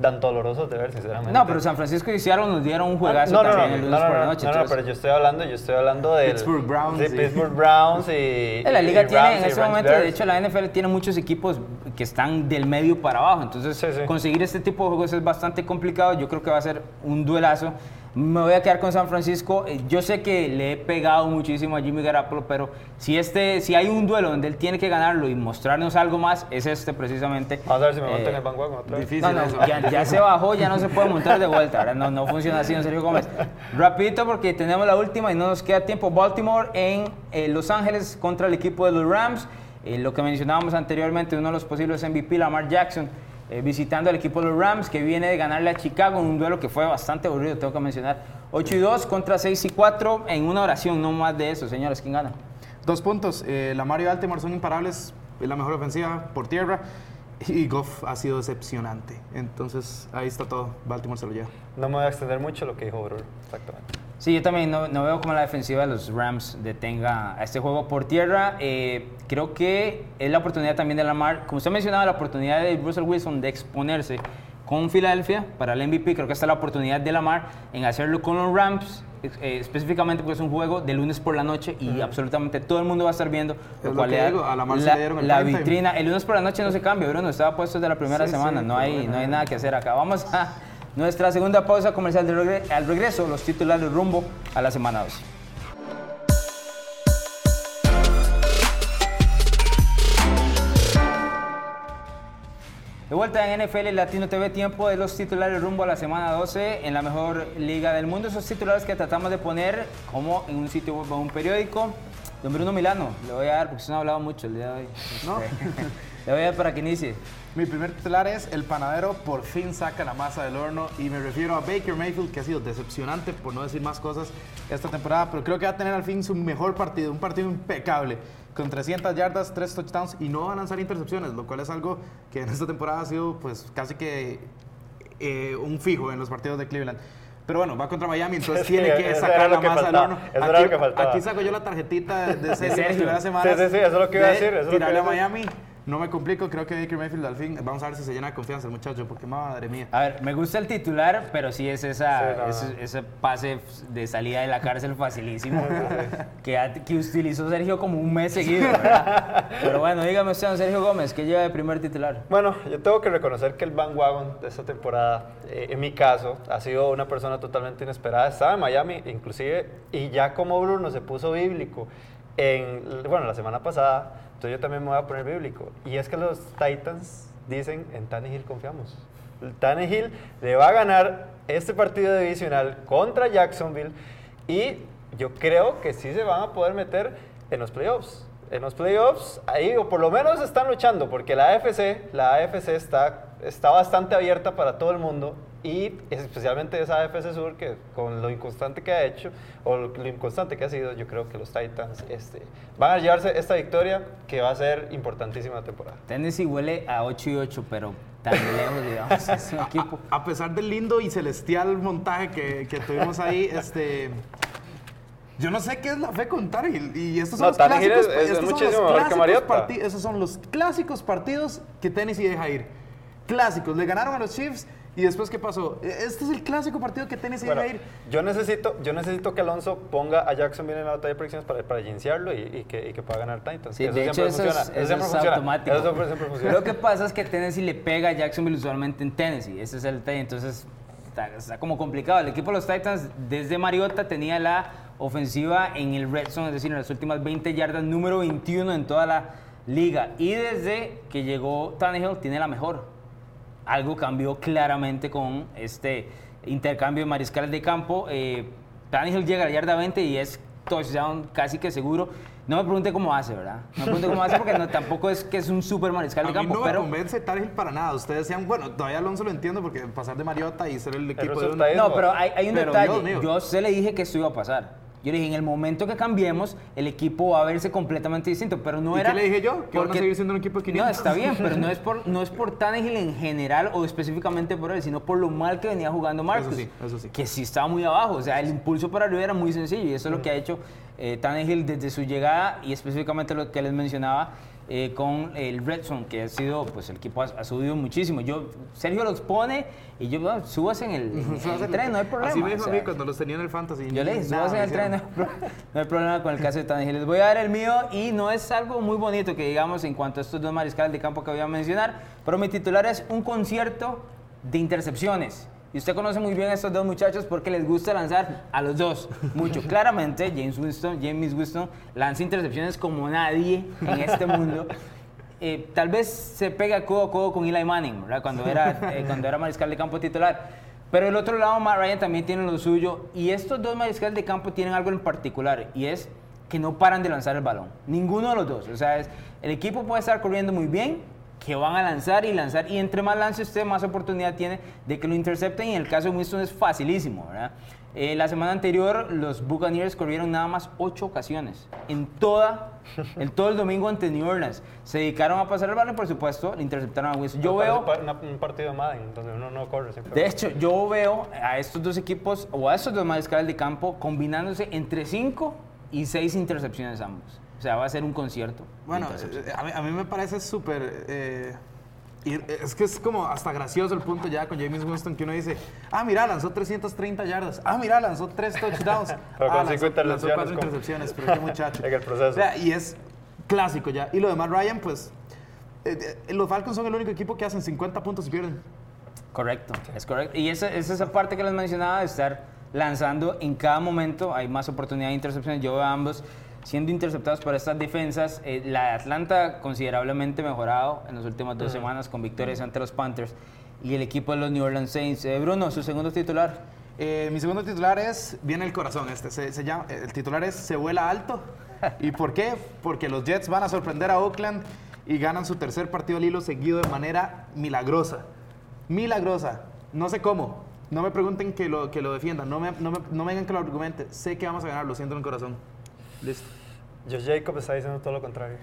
tan dolorosos de ver, sinceramente. No, pero San Francisco y Seattle nos dieron un juegazo no, no, no, el lunes por la no, noche. no, no, pero yo estoy hablando, yo estoy hablando de Pittsburgh Browns de y- Pittsburgh Browns y, Eh, La y liga tiene Rams en y Rams momento, de hecho, la NFL tiene muchos equipos que están del medio para abajo. Entonces, Sí, sí. conseguir este tipo de juegos es bastante complicado. Yo creo que va a ser un duelazo. Me voy a quedar con San Francisco. Eh, Yo sé que le he pegado muchísimo a Jimmy Garoppolo, pero si, este, si hay un duelo donde él tiene que ganarlo y mostrarnos algo más, es este precisamente. Vamos a ver si me monto Eh, en el otra vez. difícil. no, no, eso. ya, ya se bajó, ya no se puede montar de vuelta. Ahora no, no funciona así, don Sergio Gómez. Rapidito porque tenemos la última y no nos queda tiempo. Baltimore en eh, Los Ángeles contra el equipo de los Rams. Eh, lo que mencionábamos anteriormente, uno de los posibles MVP, Lamar Jackson, eh, visitando al equipo de los Rams, que viene de ganarle a Chicago en un duelo que fue bastante aburrido, tengo que mencionar. 8 y 2 contra 6 y 4 en una oración, no más de eso, señores. ¿Quién gana? Dos puntos. Eh, la Mario y Baltimore son imparables. Es la mejor ofensiva por tierra. Y Goff ha sido decepcionante. Entonces, ahí está todo. Baltimore se lo lleva. No me voy a extender mucho lo que dijo Brur, exactamente. Sí, yo también no, no veo cómo la defensiva de los Rams detenga a este juego por tierra. Eh, creo que es la oportunidad también de Lamar, como usted mencionaba, la oportunidad de Russell Wilson de exponerse con Filadelfia para el MVP. Creo que esta es la oportunidad de Lamar en hacerlo con los Rams, eh, específicamente porque es un juego de lunes por la noche y absolutamente todo el mundo va a estar viendo. lo cual que digo, a la, el vitrina. El lunes por la noche no se cambia, Bruno, estaba puesto desde la primera Sí, semana. sí, no, hay, bueno, no hay nada que hacer acá. Vamos a nuestra segunda pausa comercial de regre- al regreso, los titulares rumbo a la semana 12. De vuelta en NFL Latino TV, tiempo de los titulares rumbo a la semana 12 en la mejor liga del mundo. Esos titulares que tratamos de poner como en un sitio web o un periódico. Don Bruno Milano, le voy a dar, porque usted no ha hablado mucho el día de hoy. No. Le voy a dar para que inicie. Mi primer titular es el panadero por fin saca la masa del horno y me refiero a Baker Mayfield que ha sido decepcionante por no decir más cosas esta temporada, pero creo que va a tener al fin su mejor partido, un partido impecable con 300 yardas, 3 touchdowns y no va a lanzar intercepciones, lo cual es algo que en esta temporada ha sido pues casi que eh, un fijo en los partidos de Cleveland. Pero bueno, va contra Miami, entonces Sí, tiene que sacar era la que masa del horno. eso era Aquí, lo que faltaba. aquí saco yo la tarjetita de, de Sergio Sergio. primeras semanas. Sí, sí, sí, eso es lo que iba a de decir, eso es lo que tirarle iba a a decir. No me complico, creo que Baker Mayfield al fin. Vamos a ver si se llena de confianza el muchacho, porque madre mía. A ver, me gusta el titular, pero sí es esa, Sí, no, ese, ese pase de salida de la cárcel facilísimo que, que utilizó Sergio como un mes seguido, ¿verdad? Pero bueno, dígame usted, don Sergio Gómez, ¿qué lleva de primer titular? Bueno, yo tengo que reconocer que el bandwagon de esta temporada, eh, en mi caso, ha sido una persona totalmente inesperada. Estaba en Miami, inclusive, y ya como Bruno se puso bíblico en, bueno, la semana pasada, entonces yo también me voy a poner bíblico. Y es que los Titans dicen, en Tannehill confiamos. Tannehill le va a ganar este partido divisional contra Jacksonville y yo creo que sí se van a poder meter en los playoffs. En los playoffs, ahí, o por lo menos están luchando, porque la AFC, la AFC está, está bastante abierta para todo el mundo y especialmente esa AFC Sur que con lo inconstante que ha hecho o lo, lo inconstante que ha sido, yo creo que los Titans este, van a llevarse esta victoria que va a ser importantísima la temporada. Tennessee huele a 8 y 8, pero tan lejos, digamos, es un equipo. A pesar del lindo y celestial montaje que, que tuvimos ahí, este. Yo no sé qué es la fe con Tannehill. Y estos son No, los clásicos. es- es estos son los clásicos Mariota. parti- Esos son los clásicos partidos que Tennessee deja ir. Clásicos. Le ganaron a los Chiefs. ¿Y después qué pasó? E- Este es el clásico partido que Tennessee Bueno, deja ir. yo necesito, yo necesito que Alonso ponga a Jacksonville en la batalla de predicciones para, para y, y que, y que pueda ganar Titans. Sí, Eso de hecho siempre eso, funciona, es, eso eso siempre es funciona, automático. Eso siempre, siempre funciona. Lo que pasa es que Tennessee le pega a Jacksonville usualmente en Tennessee. Ese es el tema. Entonces está, está como complicado. El equipo de los Titans desde Mariota tenía la ofensiva en el red zone, es decir, en las últimas 20 yardas, número 21 en toda la liga. Y desde que llegó Tannehill tiene la mejor. Algo cambió claramente con este intercambio de mariscales de campo. Eh, Tannehill llega a la yarda 20 y es touchdown casi que seguro. No me pregunte cómo hace, ¿verdad? No me pregunte cómo hace porque no, tampoco es que es un super mariscal de A mí campo, no me pero... convence Tannehill para nada. Ustedes decían, bueno, todavía Alonso lo entiendo porque pasar de Mariota y ser el equipo de un- No, pero hay, hay un Pero, detalle. Yo se le dije que esto iba a pasar. Yo le dije, en el momento que cambiemos, el equipo va a verse completamente distinto, pero no ¿Y era... qué le dije yo? Que van a seguir siendo un equipo de 500. No, está bien, pero no es por, no es por Tannehill en general o específicamente por él, sino por lo mal que venía jugando Marcus. sí, eso sí. Que sí estaba muy abajo. O sea, el impulso para arriba era muy sencillo y eso es lo que ha hecho eh, Tannehill desde su llegada y específicamente lo que les mencionaba eh, con el Red Zone, que ha sido, pues el equipo ha, ha subido muchísimo. Yo, Sergio los pone y yo, no, subas en el, en el tren, no hay problema. Así me dijo o a mí cuando los tenía en el Fantasy. yo le dije, subas en el tren, hay, no hay problema con el caso de Tannehill. Les voy a dar el mío y no es algo muy bonito que digamos en cuanto a estos dos mariscales de campo que voy a mencionar, pero mi titular es un concierto de intercepciones. Y usted conoce muy bien a estos dos muchachos porque les gusta lanzar a los dos mucho. Claramente, James Winston, James Winston lanza intercepciones como nadie en este mundo. Eh, tal vez se pega codo a codo con Eli Manning, ¿verdad? Cuando era, eh, cuando era mariscal de campo titular. Pero el otro lado, Matt Ryan también tiene lo suyo. Y estos dos mariscales de campo tienen algo en particular. Y es que no paran de lanzar el balón. Ninguno de los dos. O sea, es- el equipo puede estar corriendo muy bien, que van a lanzar y lanzar. Y entre más lance usted, más oportunidad tiene de que lo intercepten. Y en el caso de Winston es facilísimo, ¿verdad? Eh, la semana anterior, los Buccaneers corrieron nada más ocho ocasiones. En toda, en todo el domingo ante New Orleans. Se dedicaron a pasar el balón por supuesto, le interceptaron a Winston. Yo veo... una- un partido de Madden donde uno no corre siempre. De hecho, yo veo a estos dos equipos o a estos dos mariscales de campo combinándose entre 5 y 6 intercepciones ambos. O sea, va a ser un concierto. Bueno, eh, a mí, a mí me parece súper... eh, es que es como hasta gracioso el punto ya con James Winston que uno dice, ah, mira, lanzó 330 yardas, ah, mira, lanzó 3 touchdowns, Pero ah, con lanzó, cinco intercepciones, lanzó 4 como- intercepciones, pero qué muchacho. En el proceso. O sea, y es clásico ya. Y lo demás, Ryan, pues, eh, eh, los Falcons son el único equipo que hacen 50 puntos y pierden. Correcto, es correcto. Y esa es esa parte que les mencionaba de estar lanzando en cada momento. Hay más oportunidad de intercepciones. Yo veo a ambos siendo interceptados por estas defensas. Eh, la de Atlanta considerablemente mejorado en las últimas dos semanas con victorias ante los Panthers. Y el equipo de los New Orleans Saints. Eh, Bruno, su segundo titular. Eh, mi segundo titular es, viene el corazón este, se, se llama, el titular es Se vuela alto. ¿Y por qué? Porque los Jets van a sorprender a Oakland y ganan su tercer partido al hilo seguido de manera milagrosa. Milagrosa. No sé cómo. No me pregunten que lo, que lo defiendan, no me, no, me, no me digan que lo argumente. Sé que vamos a ganar, lo siento en el corazón. Listo. Josh Jacob está diciendo todo lo contrario.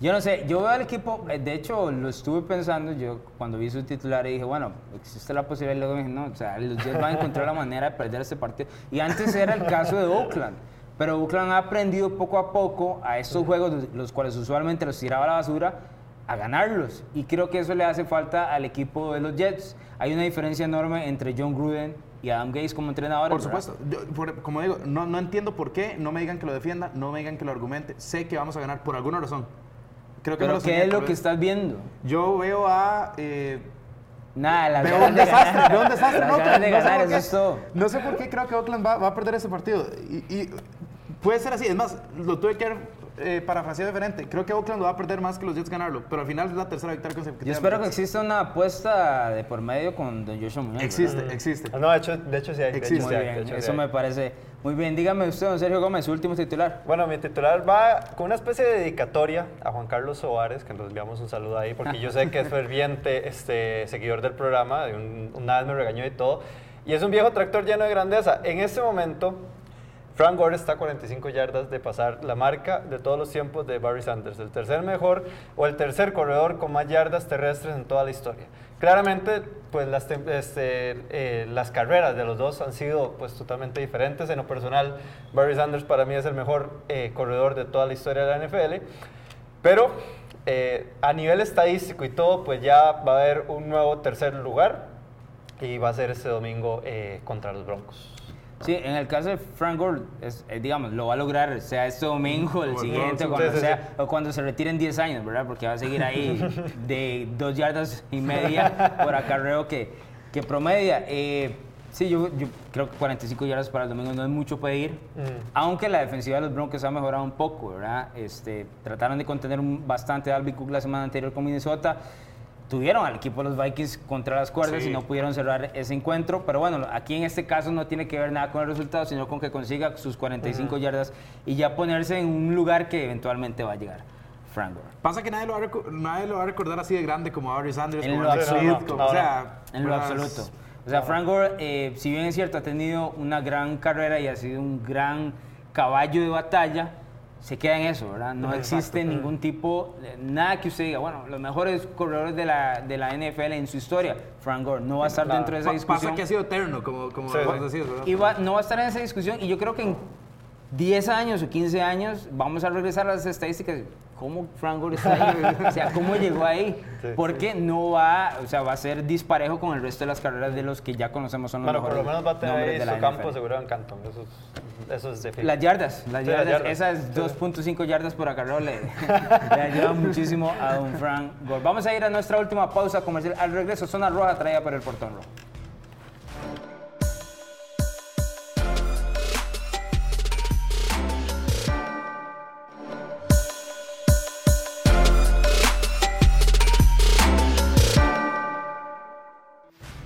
Yo no sé, yo veo al equipo, eh, de hecho lo estuve pensando, yo cuando vi su titular y dije, bueno, existe la posibilidad, y luego dije, no, o sea, los Jets van a encontrar la manera de perder este partido. Y antes era el caso de Oakland, pero Oakland ha aprendido poco a poco a estos juegos, los cuales usualmente los tiraba a la basura, a ganarlos. Y creo que eso le hace falta al equipo de los Jets. Hay una diferencia enorme entre John Gruden y Adam Gates como entrenador. Por supuesto. Yo, por- como digo, no, no entiendo por qué. No me digan que lo defienda, no me digan que lo argumente. Sé que vamos a ganar por alguna razón. Creo que me Pero lo ¿qué es lo que estás viendo? Yo veo a. eh, Nada, las veo un de desastre, ganar. veo un desastre. No, ganas de no sé ganar, por eso qué- es todo. No sé por qué creo que Oakland va, va a perder ese partido. Y, y puede ser así. Es más, lo tuve que eh, parafrasear diferente. Creo que Oakland lo va a perder más que los Jets ganarlo. Pero al final es la tercera victoria consecutiva. Yo espero que exista una apuesta de por medio con Don Joshua Muñoz. ¿verdad? Existe, existe. No, de hecho, de hecho sí hay. de hecho Existe. sí Muy bien, hecho sí eso hay. me parece muy bien. Dígame usted, don Sergio Gómez, su último titular. Bueno, mi titular va con una especie de dedicatoria a Juan Carlos Soares, que nos enviamos un saludo ahí, porque yo sé que es ferviente este, seguidor del programa, de un- una vez me regañó y todo, y es un viejo tractor lleno de grandeza. En este momento, Frank Gore está a 45 yardas de pasar la marca de todos los tiempos de Barry Sanders, el tercer mejor o el tercer corredor con más yardas terrestres en toda la historia. Claramente, pues las, este, eh, carreras de los dos han sido pues totalmente diferentes. En lo personal, Barry Sanders para mí es el mejor eh, corredor de toda la historia de la NFL. Pero eh, a nivel estadístico y todo, pues ya va a haber un nuevo tercer lugar y va a ser este domingo contra los Broncos. Sí, en el caso de Frank Gore, es, eh, digamos, lo va a lograr, sea este domingo, el siguiente, cuando Sí, sí, sea, o cuando se retire en 10 años, ¿verdad? Porque va a seguir ahí de dos yardas y media por acarreo que, que promedia. Eh, sí, yo, yo creo que 45 yardas para el domingo no es mucho pedir, Mm. aunque la defensiva de los Broncos ha mejorado un poco, ¿verdad? Este, trataron de contener bastante a Alvin Cook la semana anterior con Minnesota. Tuvieron al equipo de los Vikings contra las cuerdas Sí. y no pudieron cerrar ese encuentro. Pero bueno, aquí en este caso no tiene que ver nada con el resultado, sino con que consiga sus 45 yardas y ya ponerse en un lugar que eventualmente va a llegar. Frank Gore. Pasa que nadie lo, va a recu- nadie lo va a recordar así de grande como Barry Sanders, En como lo absoluto. Como- o sea, En lo puras- absoluto. O sea, Frank Gore, eh, si bien es cierto, ha tenido una gran carrera y ha sido un gran caballo de batalla, se queda en eso, ¿verdad? No existe ningún tipo, de- nada que usted diga, bueno, los mejores corredores de la, de la NFL en su historia, Frank Gore, no va a estar dentro de esa discusión. Pasa que ha sido eterno, como, como Sí, vos sí. decís, ¿verdad? Y va- no va a estar en esa discusión y yo creo que en 10 años o 15 años vamos a regresar a las estadísticas. ¿Cómo Frank Gore está ahí? O sea, ¿cómo llegó ahí? Sí, Porque no va, o sea, va a ser disparejo con el resto de las carreras de los que ya conocemos son los Bueno, por mejores lo menos va a tener ahí de la su campo NFL. seguro en Canton. Eso es, eso es. Las yardas, las Sí, yardas, yardas. esas Sí. 2.5 yardas por acarreo le, le ayudan muchísimo a don Frank Gore. Vamos a ir a nuestra última pausa comercial. Al regreso, zona roja traída por el portón rojo.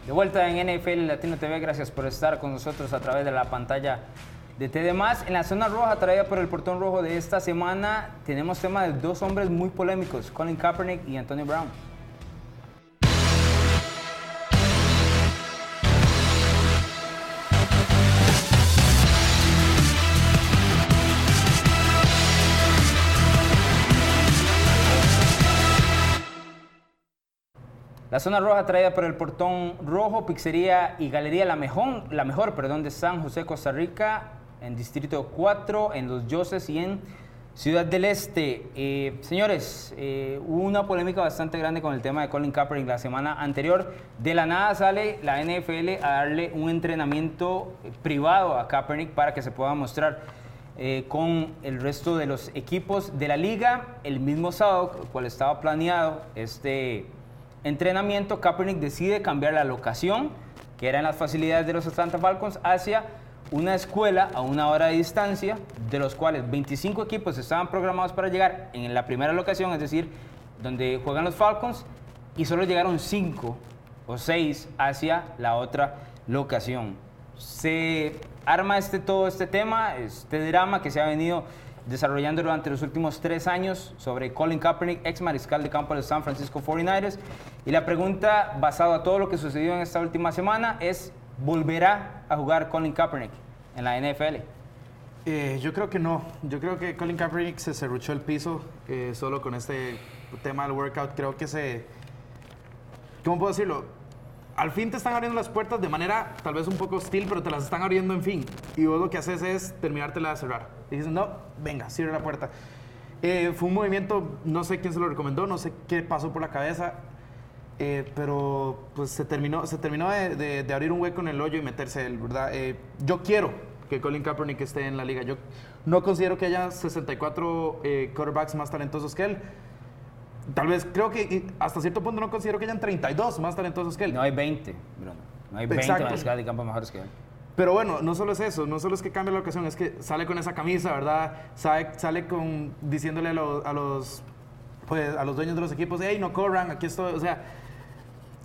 De vuelta en NFL Latino TV, gracias por estar con nosotros a través de la pantalla de TD+. En la zona roja traída por el portón rojo de esta semana tenemos tema de dos hombres muy polémicos, Colin Kaepernick y Antonio Brown. La zona roja traída por el portón rojo, pizzería y galería La Mejor, la mejor perdón, de San José, Costa Rica, en Distrito 4, en Los Yoses y en Ciudad del Este. Eh, señores, eh, hubo una polémica bastante grande con el tema de Colin Kaepernick la semana anterior. De la nada sale la NFL a darle un entrenamiento eh, privado a Kaepernick para que se pueda mostrar con el resto de los equipos de la liga. El mismo sábado, cual estaba planeado este entrenamiento, Kaepernick decide cambiar la locación, que era en las facilidades de los Atlanta Falcons, hacia una escuela a una hora de distancia, de los cuales 25 equipos estaban programados para llegar en la primera locación, es decir, donde juegan los Falcons, y solo llegaron 5 o 6 hacia la otra locación. Se arma este, todo este tema, este drama que se ha venido desarrollando durante los últimos tres años sobre Colin Kaepernick, ex mariscal de campo de San Francisco 49ers. Y la pregunta, basada a todo lo que sucedió en esta última semana, es, ¿volverá a jugar Colin Kaepernick en la NFL? Eh, yo creo que no. Yo creo que Colin Kaepernick se cerruchó el piso eh, solo con este tema del workout. Creo que se... ¿Cómo puedo decirlo? Al fin te están abriendo las puertas de manera tal vez un poco hostil, pero te las están abriendo en fin. Y vos lo que haces es terminártela de cerrar. Y dices, no, venga, cierra la puerta. Eh, fue un movimiento, no sé quién se lo recomendó, no sé qué pasó por la cabeza, eh, pero pues se terminó, se terminó de, de, abrir un hueco en el hoyo y meterse él, ¿verdad? Eh, yo quiero que Colin Kaepernick esté en la liga. Yo no considero que haya 64 quarterbacks más talentosos que él. Tal vez creo que hasta cierto punto no considero que hayan 32 más talentosos que él. No hay 20, Bruno. No hay 20 más de campo mejores que él. Pero bueno, no solo es eso, no solo es que cambie la ocasión, es que sale con esa camisa, ¿verdad? Sale, sale con, diciéndole a los, a los, pues, a los dueños de los equipos, hey, no corran, aquí estoy. O sea,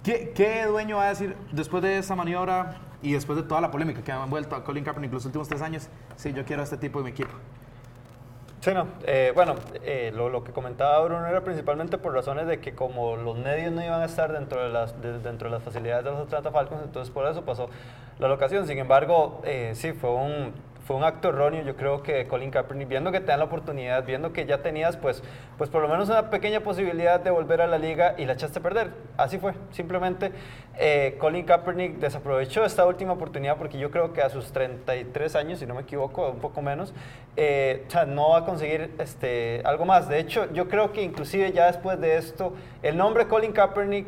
¿qué, ¿qué, dueño va a decir después de esa maniobra y después de toda la polémica que han vuelto a Colin Kaepernick los últimos tres años? Sí, yo quiero a este tipo de mi equipo. Sí, no. Eh, bueno, eh, lo, lo, que comentaba Bruno era principalmente por razones de que como los medios no iban a estar dentro de las, dentro de las facilidades de los Atlanta Falcons, entonces por eso pasó la locación. Sin embargo, eh, sí, fue un, fue un acto erróneo, yo creo que Colin Kaepernick, viendo que te dan la oportunidad, viendo que ya tenías pues, pues por lo menos una pequeña posibilidad de volver a la liga y la echaste a perder. Así fue, simplemente eh, Colin Kaepernick desaprovechó esta última oportunidad porque yo creo que a sus 33 años, si no me equivoco, un poco menos, eh, no va a conseguir este, algo más. De hecho, yo creo que inclusive ya después de esto, el nombre Colin Kaepernick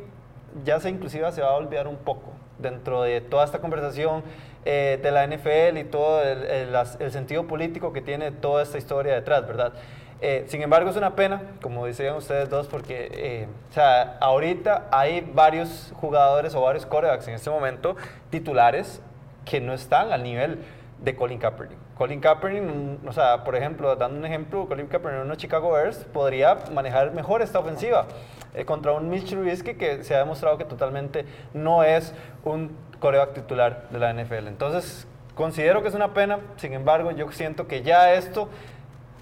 ya se inclusive se va a olvidar un poco dentro de toda esta conversación eh, de la NFL y todo el, sentido político que tiene toda esta historia detrás, ¿verdad? Eh, sin embargo, es una pena, como decían ustedes dos, porque eh, o sea, ahorita hay varios jugadores o varios corebacks en este momento titulares que no están al nivel de Colin Kaepernick. Colin Kaepernick, mm, o sea, por ejemplo, dando un ejemplo, Colin Kaepernick en los Chicago Bears podría manejar mejor esta ofensiva contra un Mitch Trubisky que se ha demostrado que totalmente no es un coreback titular de la NFL. Entonces, considero que es una pena, sin embargo, yo siento que ya esto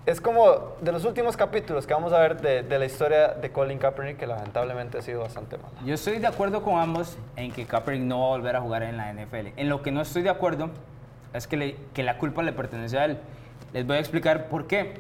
es como de los últimos capítulos que vamos a ver de, la historia de Colin Kaepernick, que lamentablemente ha sido bastante mala. Yo estoy de acuerdo con ambos en que Kaepernick no va a volver a jugar en la NFL. En lo que no estoy de acuerdo es que, que la culpa le pertenece a él. Les voy a explicar por qué.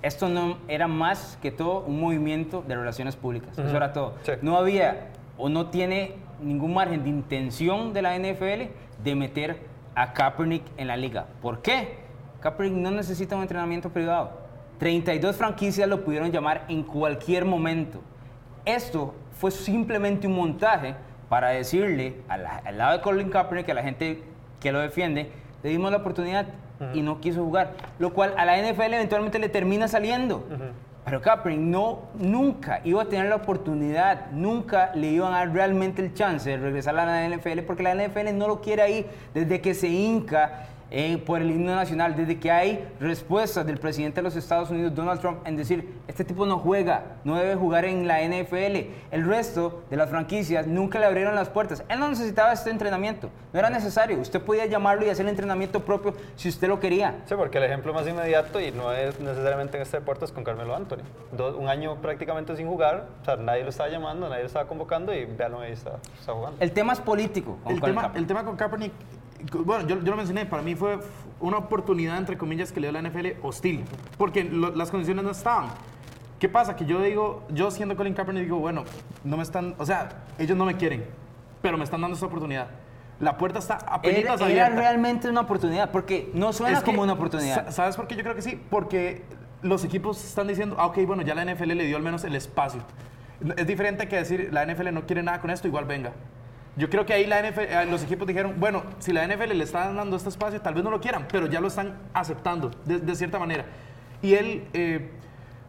Esto no era más que todo un movimiento de relaciones públicas. Eso era todo. No había o no tiene ningún margen de intención de la NFL de meter a Kaepernick en la liga. ¿Por qué? Kaepernick no necesita un entrenamiento privado. 32 franquicias lo pudieron llamar en cualquier momento. Esto fue simplemente un montaje para decirle al lado de Colin Kaepernick, a la gente que lo defiende, le dimos la oportunidad y no quiso jugar. Lo cual a la NFL eventualmente le termina saliendo. Pero Kaepernick no, nunca iba a tener la oportunidad, nunca le iban a dar realmente el chance de regresar a la NFL porque la NFL no lo quiere ahí. Desde que se hinca eh, por el himno nacional, desde que hay respuestas del presidente de los Estados Unidos, Donald Trump, en decir, este tipo no juega, no debe jugar en la NFL. El resto de las franquicias nunca le abrieron las puertas. Él no necesitaba este entrenamiento, no era necesario. Usted podía llamarlo y hacer el entrenamiento propio si usted lo quería. Sí, porque el ejemplo más inmediato, y no es necesariamente en este deporte, es con Carmelo Anthony. un año prácticamente sin jugar, o sea, nadie lo estaba llamando, nadie lo estaba convocando y veanlo ahí está, está jugando. El tema es político. el, tema, el tema con Kaepernick bueno, yo, lo mencioné, para mí fue una oportunidad, entre comillas, que le dio la NFL hostil, porque las condiciones no estaban. ¿Qué pasa? Que yo digo, yo siendo Colin Kaepernick digo, bueno, no me están, o sea, ellos no me quieren, pero me están dando esta oportunidad. La puerta está apenas abierta. Era realmente una oportunidad, porque no suena como una oportunidad. ¿Sabes por qué yo creo que sí? Porque los equipos están diciendo, ah, ok, bueno, ya la NFL le dio al menos el espacio. Es diferente que decir, la NFL no quiere nada con esto, igual venga. Yo creo que ahí la NFL, eh, los equipos dijeron, bueno, si la NFL le está dando este espacio, tal vez no lo quieran, pero ya lo están aceptando de, cierta manera. Y él, eh,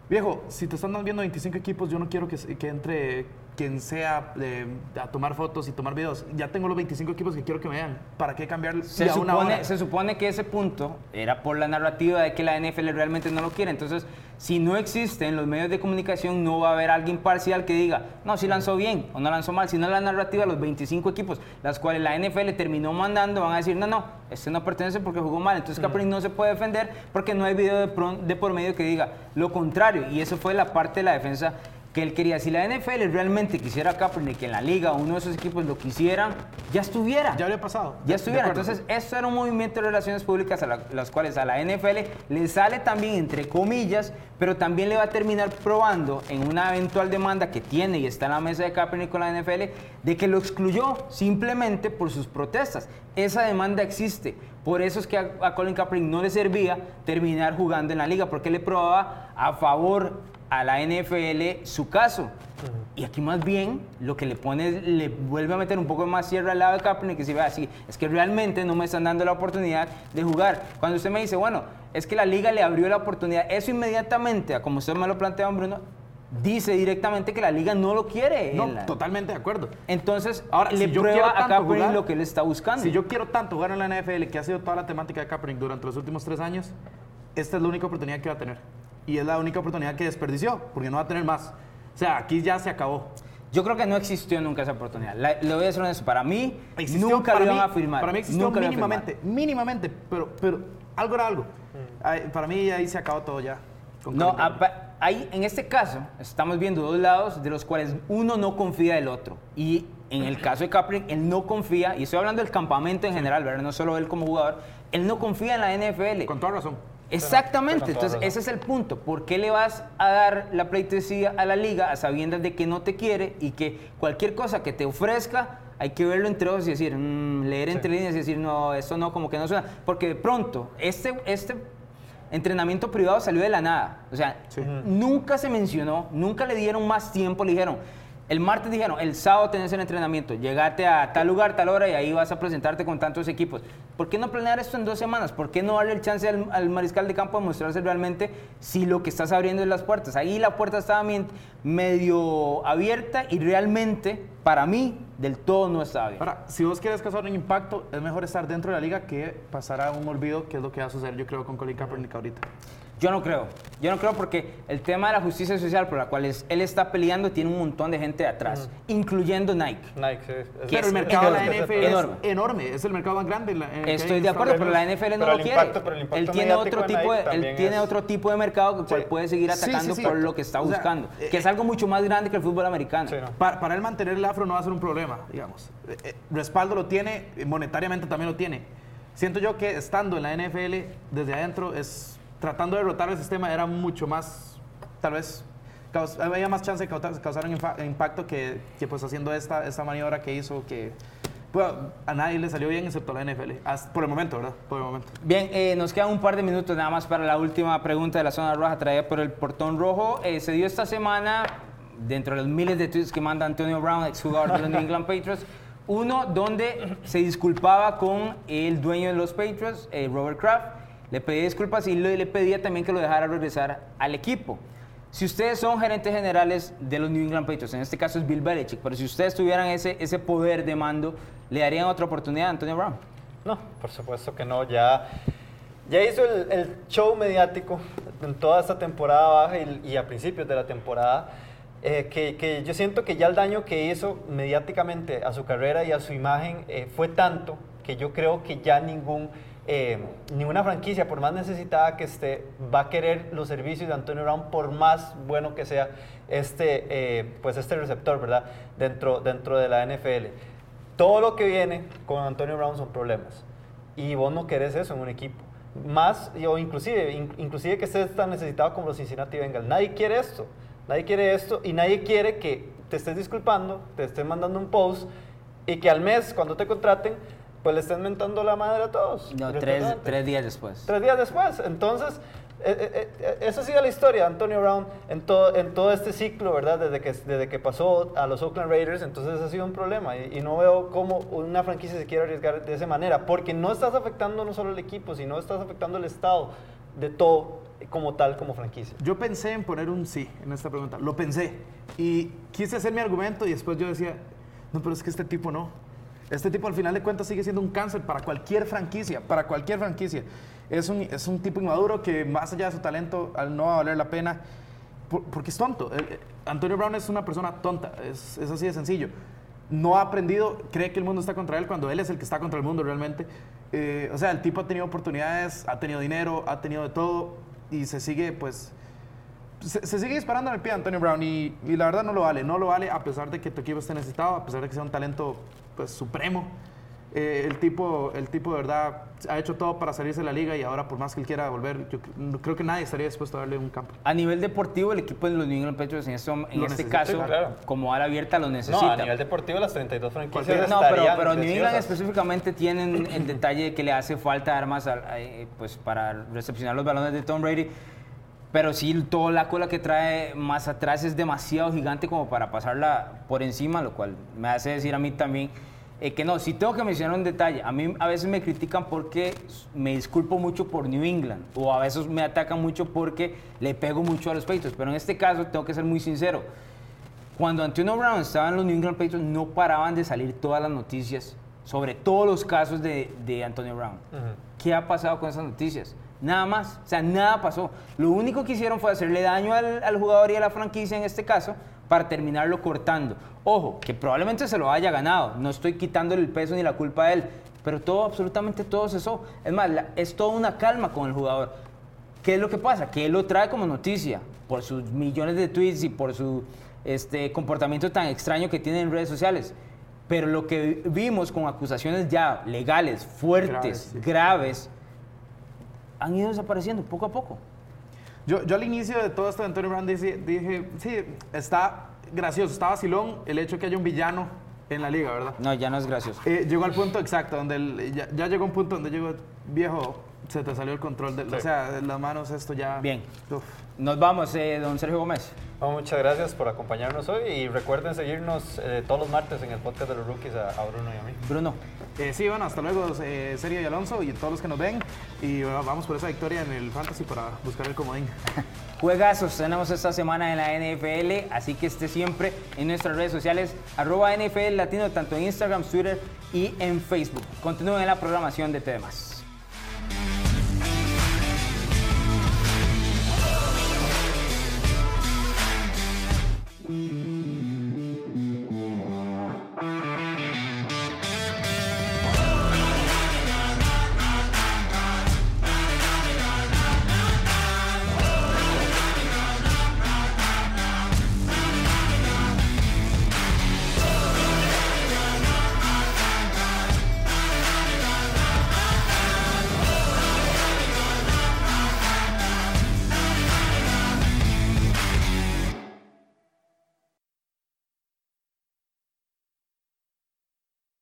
viejo, si te están viendo 25 equipos, yo no quiero que, que entre quien sea eh, a tomar fotos y tomar videos. Ya tengo los 25 equipos que quiero que me vean. ¿Para qué cambiar se supone, Se supone que ese punto era por la narrativa de que la NFL realmente no lo quiere. Entonces, si no existe en los medios de comunicación, no va a haber alguien parcial que diga, no, si lanzó bien o no lanzó mal, sino la narrativa de los 25 equipos, las cuales la NFL terminó mandando, van a decir, no, no, este no pertenece porque jugó mal. Entonces, Kaepernick no se puede defender porque no hay video de, de por medio que diga lo contrario. Y eso fue la parte de la defensa que él quería. Si la NFL realmente quisiera a Kaepernick en la liga uno de esos equipos lo quisiera, ya estuviera. Ya habría pasado. Ya estuviera. Entonces, esto era un movimiento de relaciones públicas a la- las cuales a la NFL le sale también, entre comillas, pero también le va a terminar probando en una eventual demanda que tiene y está en la mesa de Kaepernick con la NFL, de que lo excluyó simplemente por sus protestas. Esa demanda existe. Por eso es que a, a Colin Kaepernick no le servía terminar jugando en la liga, porque le probaba a favor a la NFL su caso. Y aquí más bien lo que le pone, es- le vuelve a meter un poco más cierre al lado de Kaepernick, que si ve así, es que realmente no me están dando la oportunidad de jugar. Cuando usted me dice, bueno, es que la liga le abrió la oportunidad, eso inmediatamente, como usted me lo plantea, Bruno, dice directamente que la liga no lo quiere. No, la- totalmente de acuerdo. Entonces, Ahora, le si yo prueba a Kaepernick jugar, lo que él está buscando. Si yo quiero tanto jugar en la NFL, que ha sido toda la temática de Kaepernick durante los últimos tres años, esta es la única oportunidad que va a tener. Y es la única oportunidad que desperdició, porque no va a tener más. O sea, aquí ya se acabó. Yo creo que no existió nunca esa oportunidad. La- le voy a decir honesto, para mí, Existió- nunca para lo iban a firmar. Para mí existió nunca lo a mínimamente, mínimamente, pero, pero algo era algo. Ay, para mí ahí se acabó todo ya. No, apa- ahí, en este caso, estamos viendo dos lados de los cuales uno no confía del otro. Y en el caso de Kaepernick, él no confía, y estoy hablando del campamento en general, ¿verdad? No solo él como jugador, él no confía en la NFL. Con toda razón. Exactamente, entonces ese es el punto. ¿Por qué le vas a dar la pleitesía a la liga a sabiendas de que no te quiere y que cualquier cosa que te ofrezca hay que verlo entre ojos y decir, mm, leer entre líneas y decir, no, esto no, como que no suena? Porque de pronto, este, este entrenamiento privado salió de la nada. O sea, Sí. nunca se mencionó, nunca le dieron más tiempo, le dijeron. El martes dijeron, el sábado tenés el entrenamiento, llegate a tal lugar, tal hora y ahí vas a presentarte con tantos equipos. ¿Por qué no planear esto en dos semanas? ¿Por qué no darle el chance al, al mariscal de campo de mostrarse realmente si lo que estás abriendo es las puertas? Ahí la puerta estaba medio abierta y realmente, para mí, del todo no estaba bien. Ahora, si vos quieres causar un impacto, es mejor estar dentro de la liga que pasar a un olvido, que es lo que va a suceder, yo creo, con Colin Kaepernick ahorita. Yo no creo. Yo no creo porque el tema de la justicia social por la cual es- él está peleando tiene un montón de gente de atrás, incluyendo Nike. Nike, sí. Es- Pero el mercado de la enorme, NFL enorme. es enorme, es el mercado más grande. en la- en Estoy de acuerdo, pero la NFL no Pero lo el quiere. impacto- pero el impacto él tiene otro tipo de, él tiene es- otro tipo de mercado que cual Sí. puede seguir Sí, sí, atacando sí. por lo que está O sea, buscando, eh, que es algo mucho más grande que el fútbol americano. Sí, no. Para, para él mantener el afro no va a ser un problema, digamos. Eh, eh, respaldo lo tiene, monetariamente también lo tiene. Siento yo que estando en la NFL desde adentro, es, tratando de derrotar el sistema, era mucho más, tal vez, había más chance de causar, un impacto que, que, pues haciendo esta, esta maniobra que hizo, que pues, a nadie le salió bien excepto la NFL. Hasta- por el momento, ¿verdad? Por el momento. Bien, eh, nos quedan un par de minutos nada más para la última pregunta de la zona roja traída por el portón rojo. Eh, se dio esta semana, dentro de los miles de tweets que manda Antonio Brown, exjugador de los New England Patriots, uno donde se disculpaba con el dueño de los Patriots, eh, Robert Kraft, le pedía disculpas y le, le pedía también que lo dejara regresar al equipo. Si ustedes son gerentes generales de los New England Patriots, en este caso es Bill Belichick, pero si ustedes tuvieran ese, ese poder de mando, ¿le darían otra oportunidad a Antonio Brown? No, por supuesto que no. Ya, ya hizo el, el show mediático en toda esta temporada baja y, y a principios de la temporada. eh, que, que yo siento que ya el daño que hizo mediáticamente a su carrera y a su imagen eh, fue tanto que yo creo que ya ningún, eh, ninguna franquicia, por más necesitada que esté, va a querer los servicios de Antonio Brown por más bueno que sea este, eh, pues este receptor, ¿verdad? Dentro, dentro de la NFL. Todo lo que viene con Antonio Brown son problemas. Y vos no querés eso en un equipo. Más, o inclusive, in- inclusive que estés tan necesitado como los Cincinnati Bengals. Nadie quiere esto. Nadie quiere esto y nadie quiere que te estés disculpando, te estén mandando un post y que al mes, cuando te contraten, pues le estén mentando la madre a todos. No, tres, tres días después. Tres días después. Entonces, eh, eh, eh, esa ha sido la historia Antonio Brown en todo, en todo este ciclo, ¿verdad? Desde que, desde que pasó a los Oakland Raiders, entonces ha sido un problema. Y, y no veo cómo una franquicia se quiere arriesgar de esa manera, porque no estás afectando no solo el equipo, sino estás afectando el estado de todo como tal, como franquicia. Yo pensé en poner un sí en esta pregunta, lo pensé. Y quise hacer mi argumento y después yo decía, no, pero es que este tipo no. Este tipo al final de cuentas sigue siendo un cáncer para cualquier franquicia, para cualquier franquicia. Es un, es un tipo inmaduro que más allá de su talento al no va a valer la pena, por- porque es tonto. Eh, eh, Antonio Brown es una persona tonta, es, es así de sencillo. No ha aprendido, cree que el mundo está contra él cuando él es el que está contra el mundo realmente. Eh, o sea, el tipo ha tenido oportunidades, ha tenido dinero, ha tenido de todo y se sigue pues se, se sigue disparando en el pie a Antonio Brown y, y la verdad no lo vale. No lo vale a pesar de que tu equipo esté necesitado, a pesar de que sea un talento pues, supremo. Eh, el, tipo, el tipo de verdad ha hecho todo para salirse de la liga y ahora por más que él quiera volver, yo cre- creo que nadie estaría dispuesto a darle un campo. A nivel deportivo, el equipo de los New England Patriots en, esto- en Lo este necesita, caso, claro. como ala abierta, lo No, necesita. a nivel deportivo las 32 franquicias. No, pero, pero New England específicamente tienen el detalle de que le hace falta armas al- eh, pues, para recepcionar los balones de Tom Brady. Pero sí, toda la cola que trae más atrás es demasiado gigante como para pasarla por encima, lo cual me hace decir a mí también eh, que no, sí tengo que mencionar un detalle. A mí a veces me critican porque me disculpo mucho por New England o a veces me atacan mucho porque le pego mucho a los Patriots. Pero en este caso tengo que ser muy sincero. Cuando Antonio Brown estaba en los New England Patriots, no paraban de salir todas las noticias sobre todos los casos de, de Antonio Brown. ¿Qué ha pasado con esas noticias? Nada más, o sea, nada pasó. Lo único que hicieron fue hacerle daño al, al jugador y a la franquicia en este caso para terminarlo cortando. Ojo, que probablemente se lo haya ganado, no estoy quitándole el peso ni la culpa a él, pero todo, absolutamente todo cesó. Es más, la- es toda una calma con el jugador. ¿Qué es lo que pasa? Que él lo trae como noticia por sus millones de tweets y por su este, comportamiento tan extraño que tiene en redes sociales. Pero lo que vimos con acusaciones ya legales, fuertes, Graves, sí. graves, han ido desapareciendo poco a poco. Yo, yo al inicio de todo esto de Antonio Brown dije, dije, sí, está gracioso, está vacilón el hecho de que haya un villano en la liga, ¿verdad? No, ya no es gracioso. Eh, llegó al punto exacto, donde el- ya, ya llegó un punto donde llegó, viejo, se te salió el control, de, o sea, de las manos esto ya... Bien. Uf. Nos vamos, eh, don Sergio Gómez. No, muchas gracias por acompañarnos hoy y recuerden seguirnos eh, todos los martes en el podcast de los rookies a, a Bruno y a mí. Bruno. Eh, sí, bueno, hasta luego, eh, Sergio y Alonso y todos los que nos ven. Y bueno, vamos por esa victoria en el Fantasy para buscar el comodín. Juegazos tenemos esta semana en la NFL, así que esté siempre en nuestras redes sociales, arroba NFL Latino, tanto en Instagram, Twitter y en Facebook. Continúen en la programación de temas.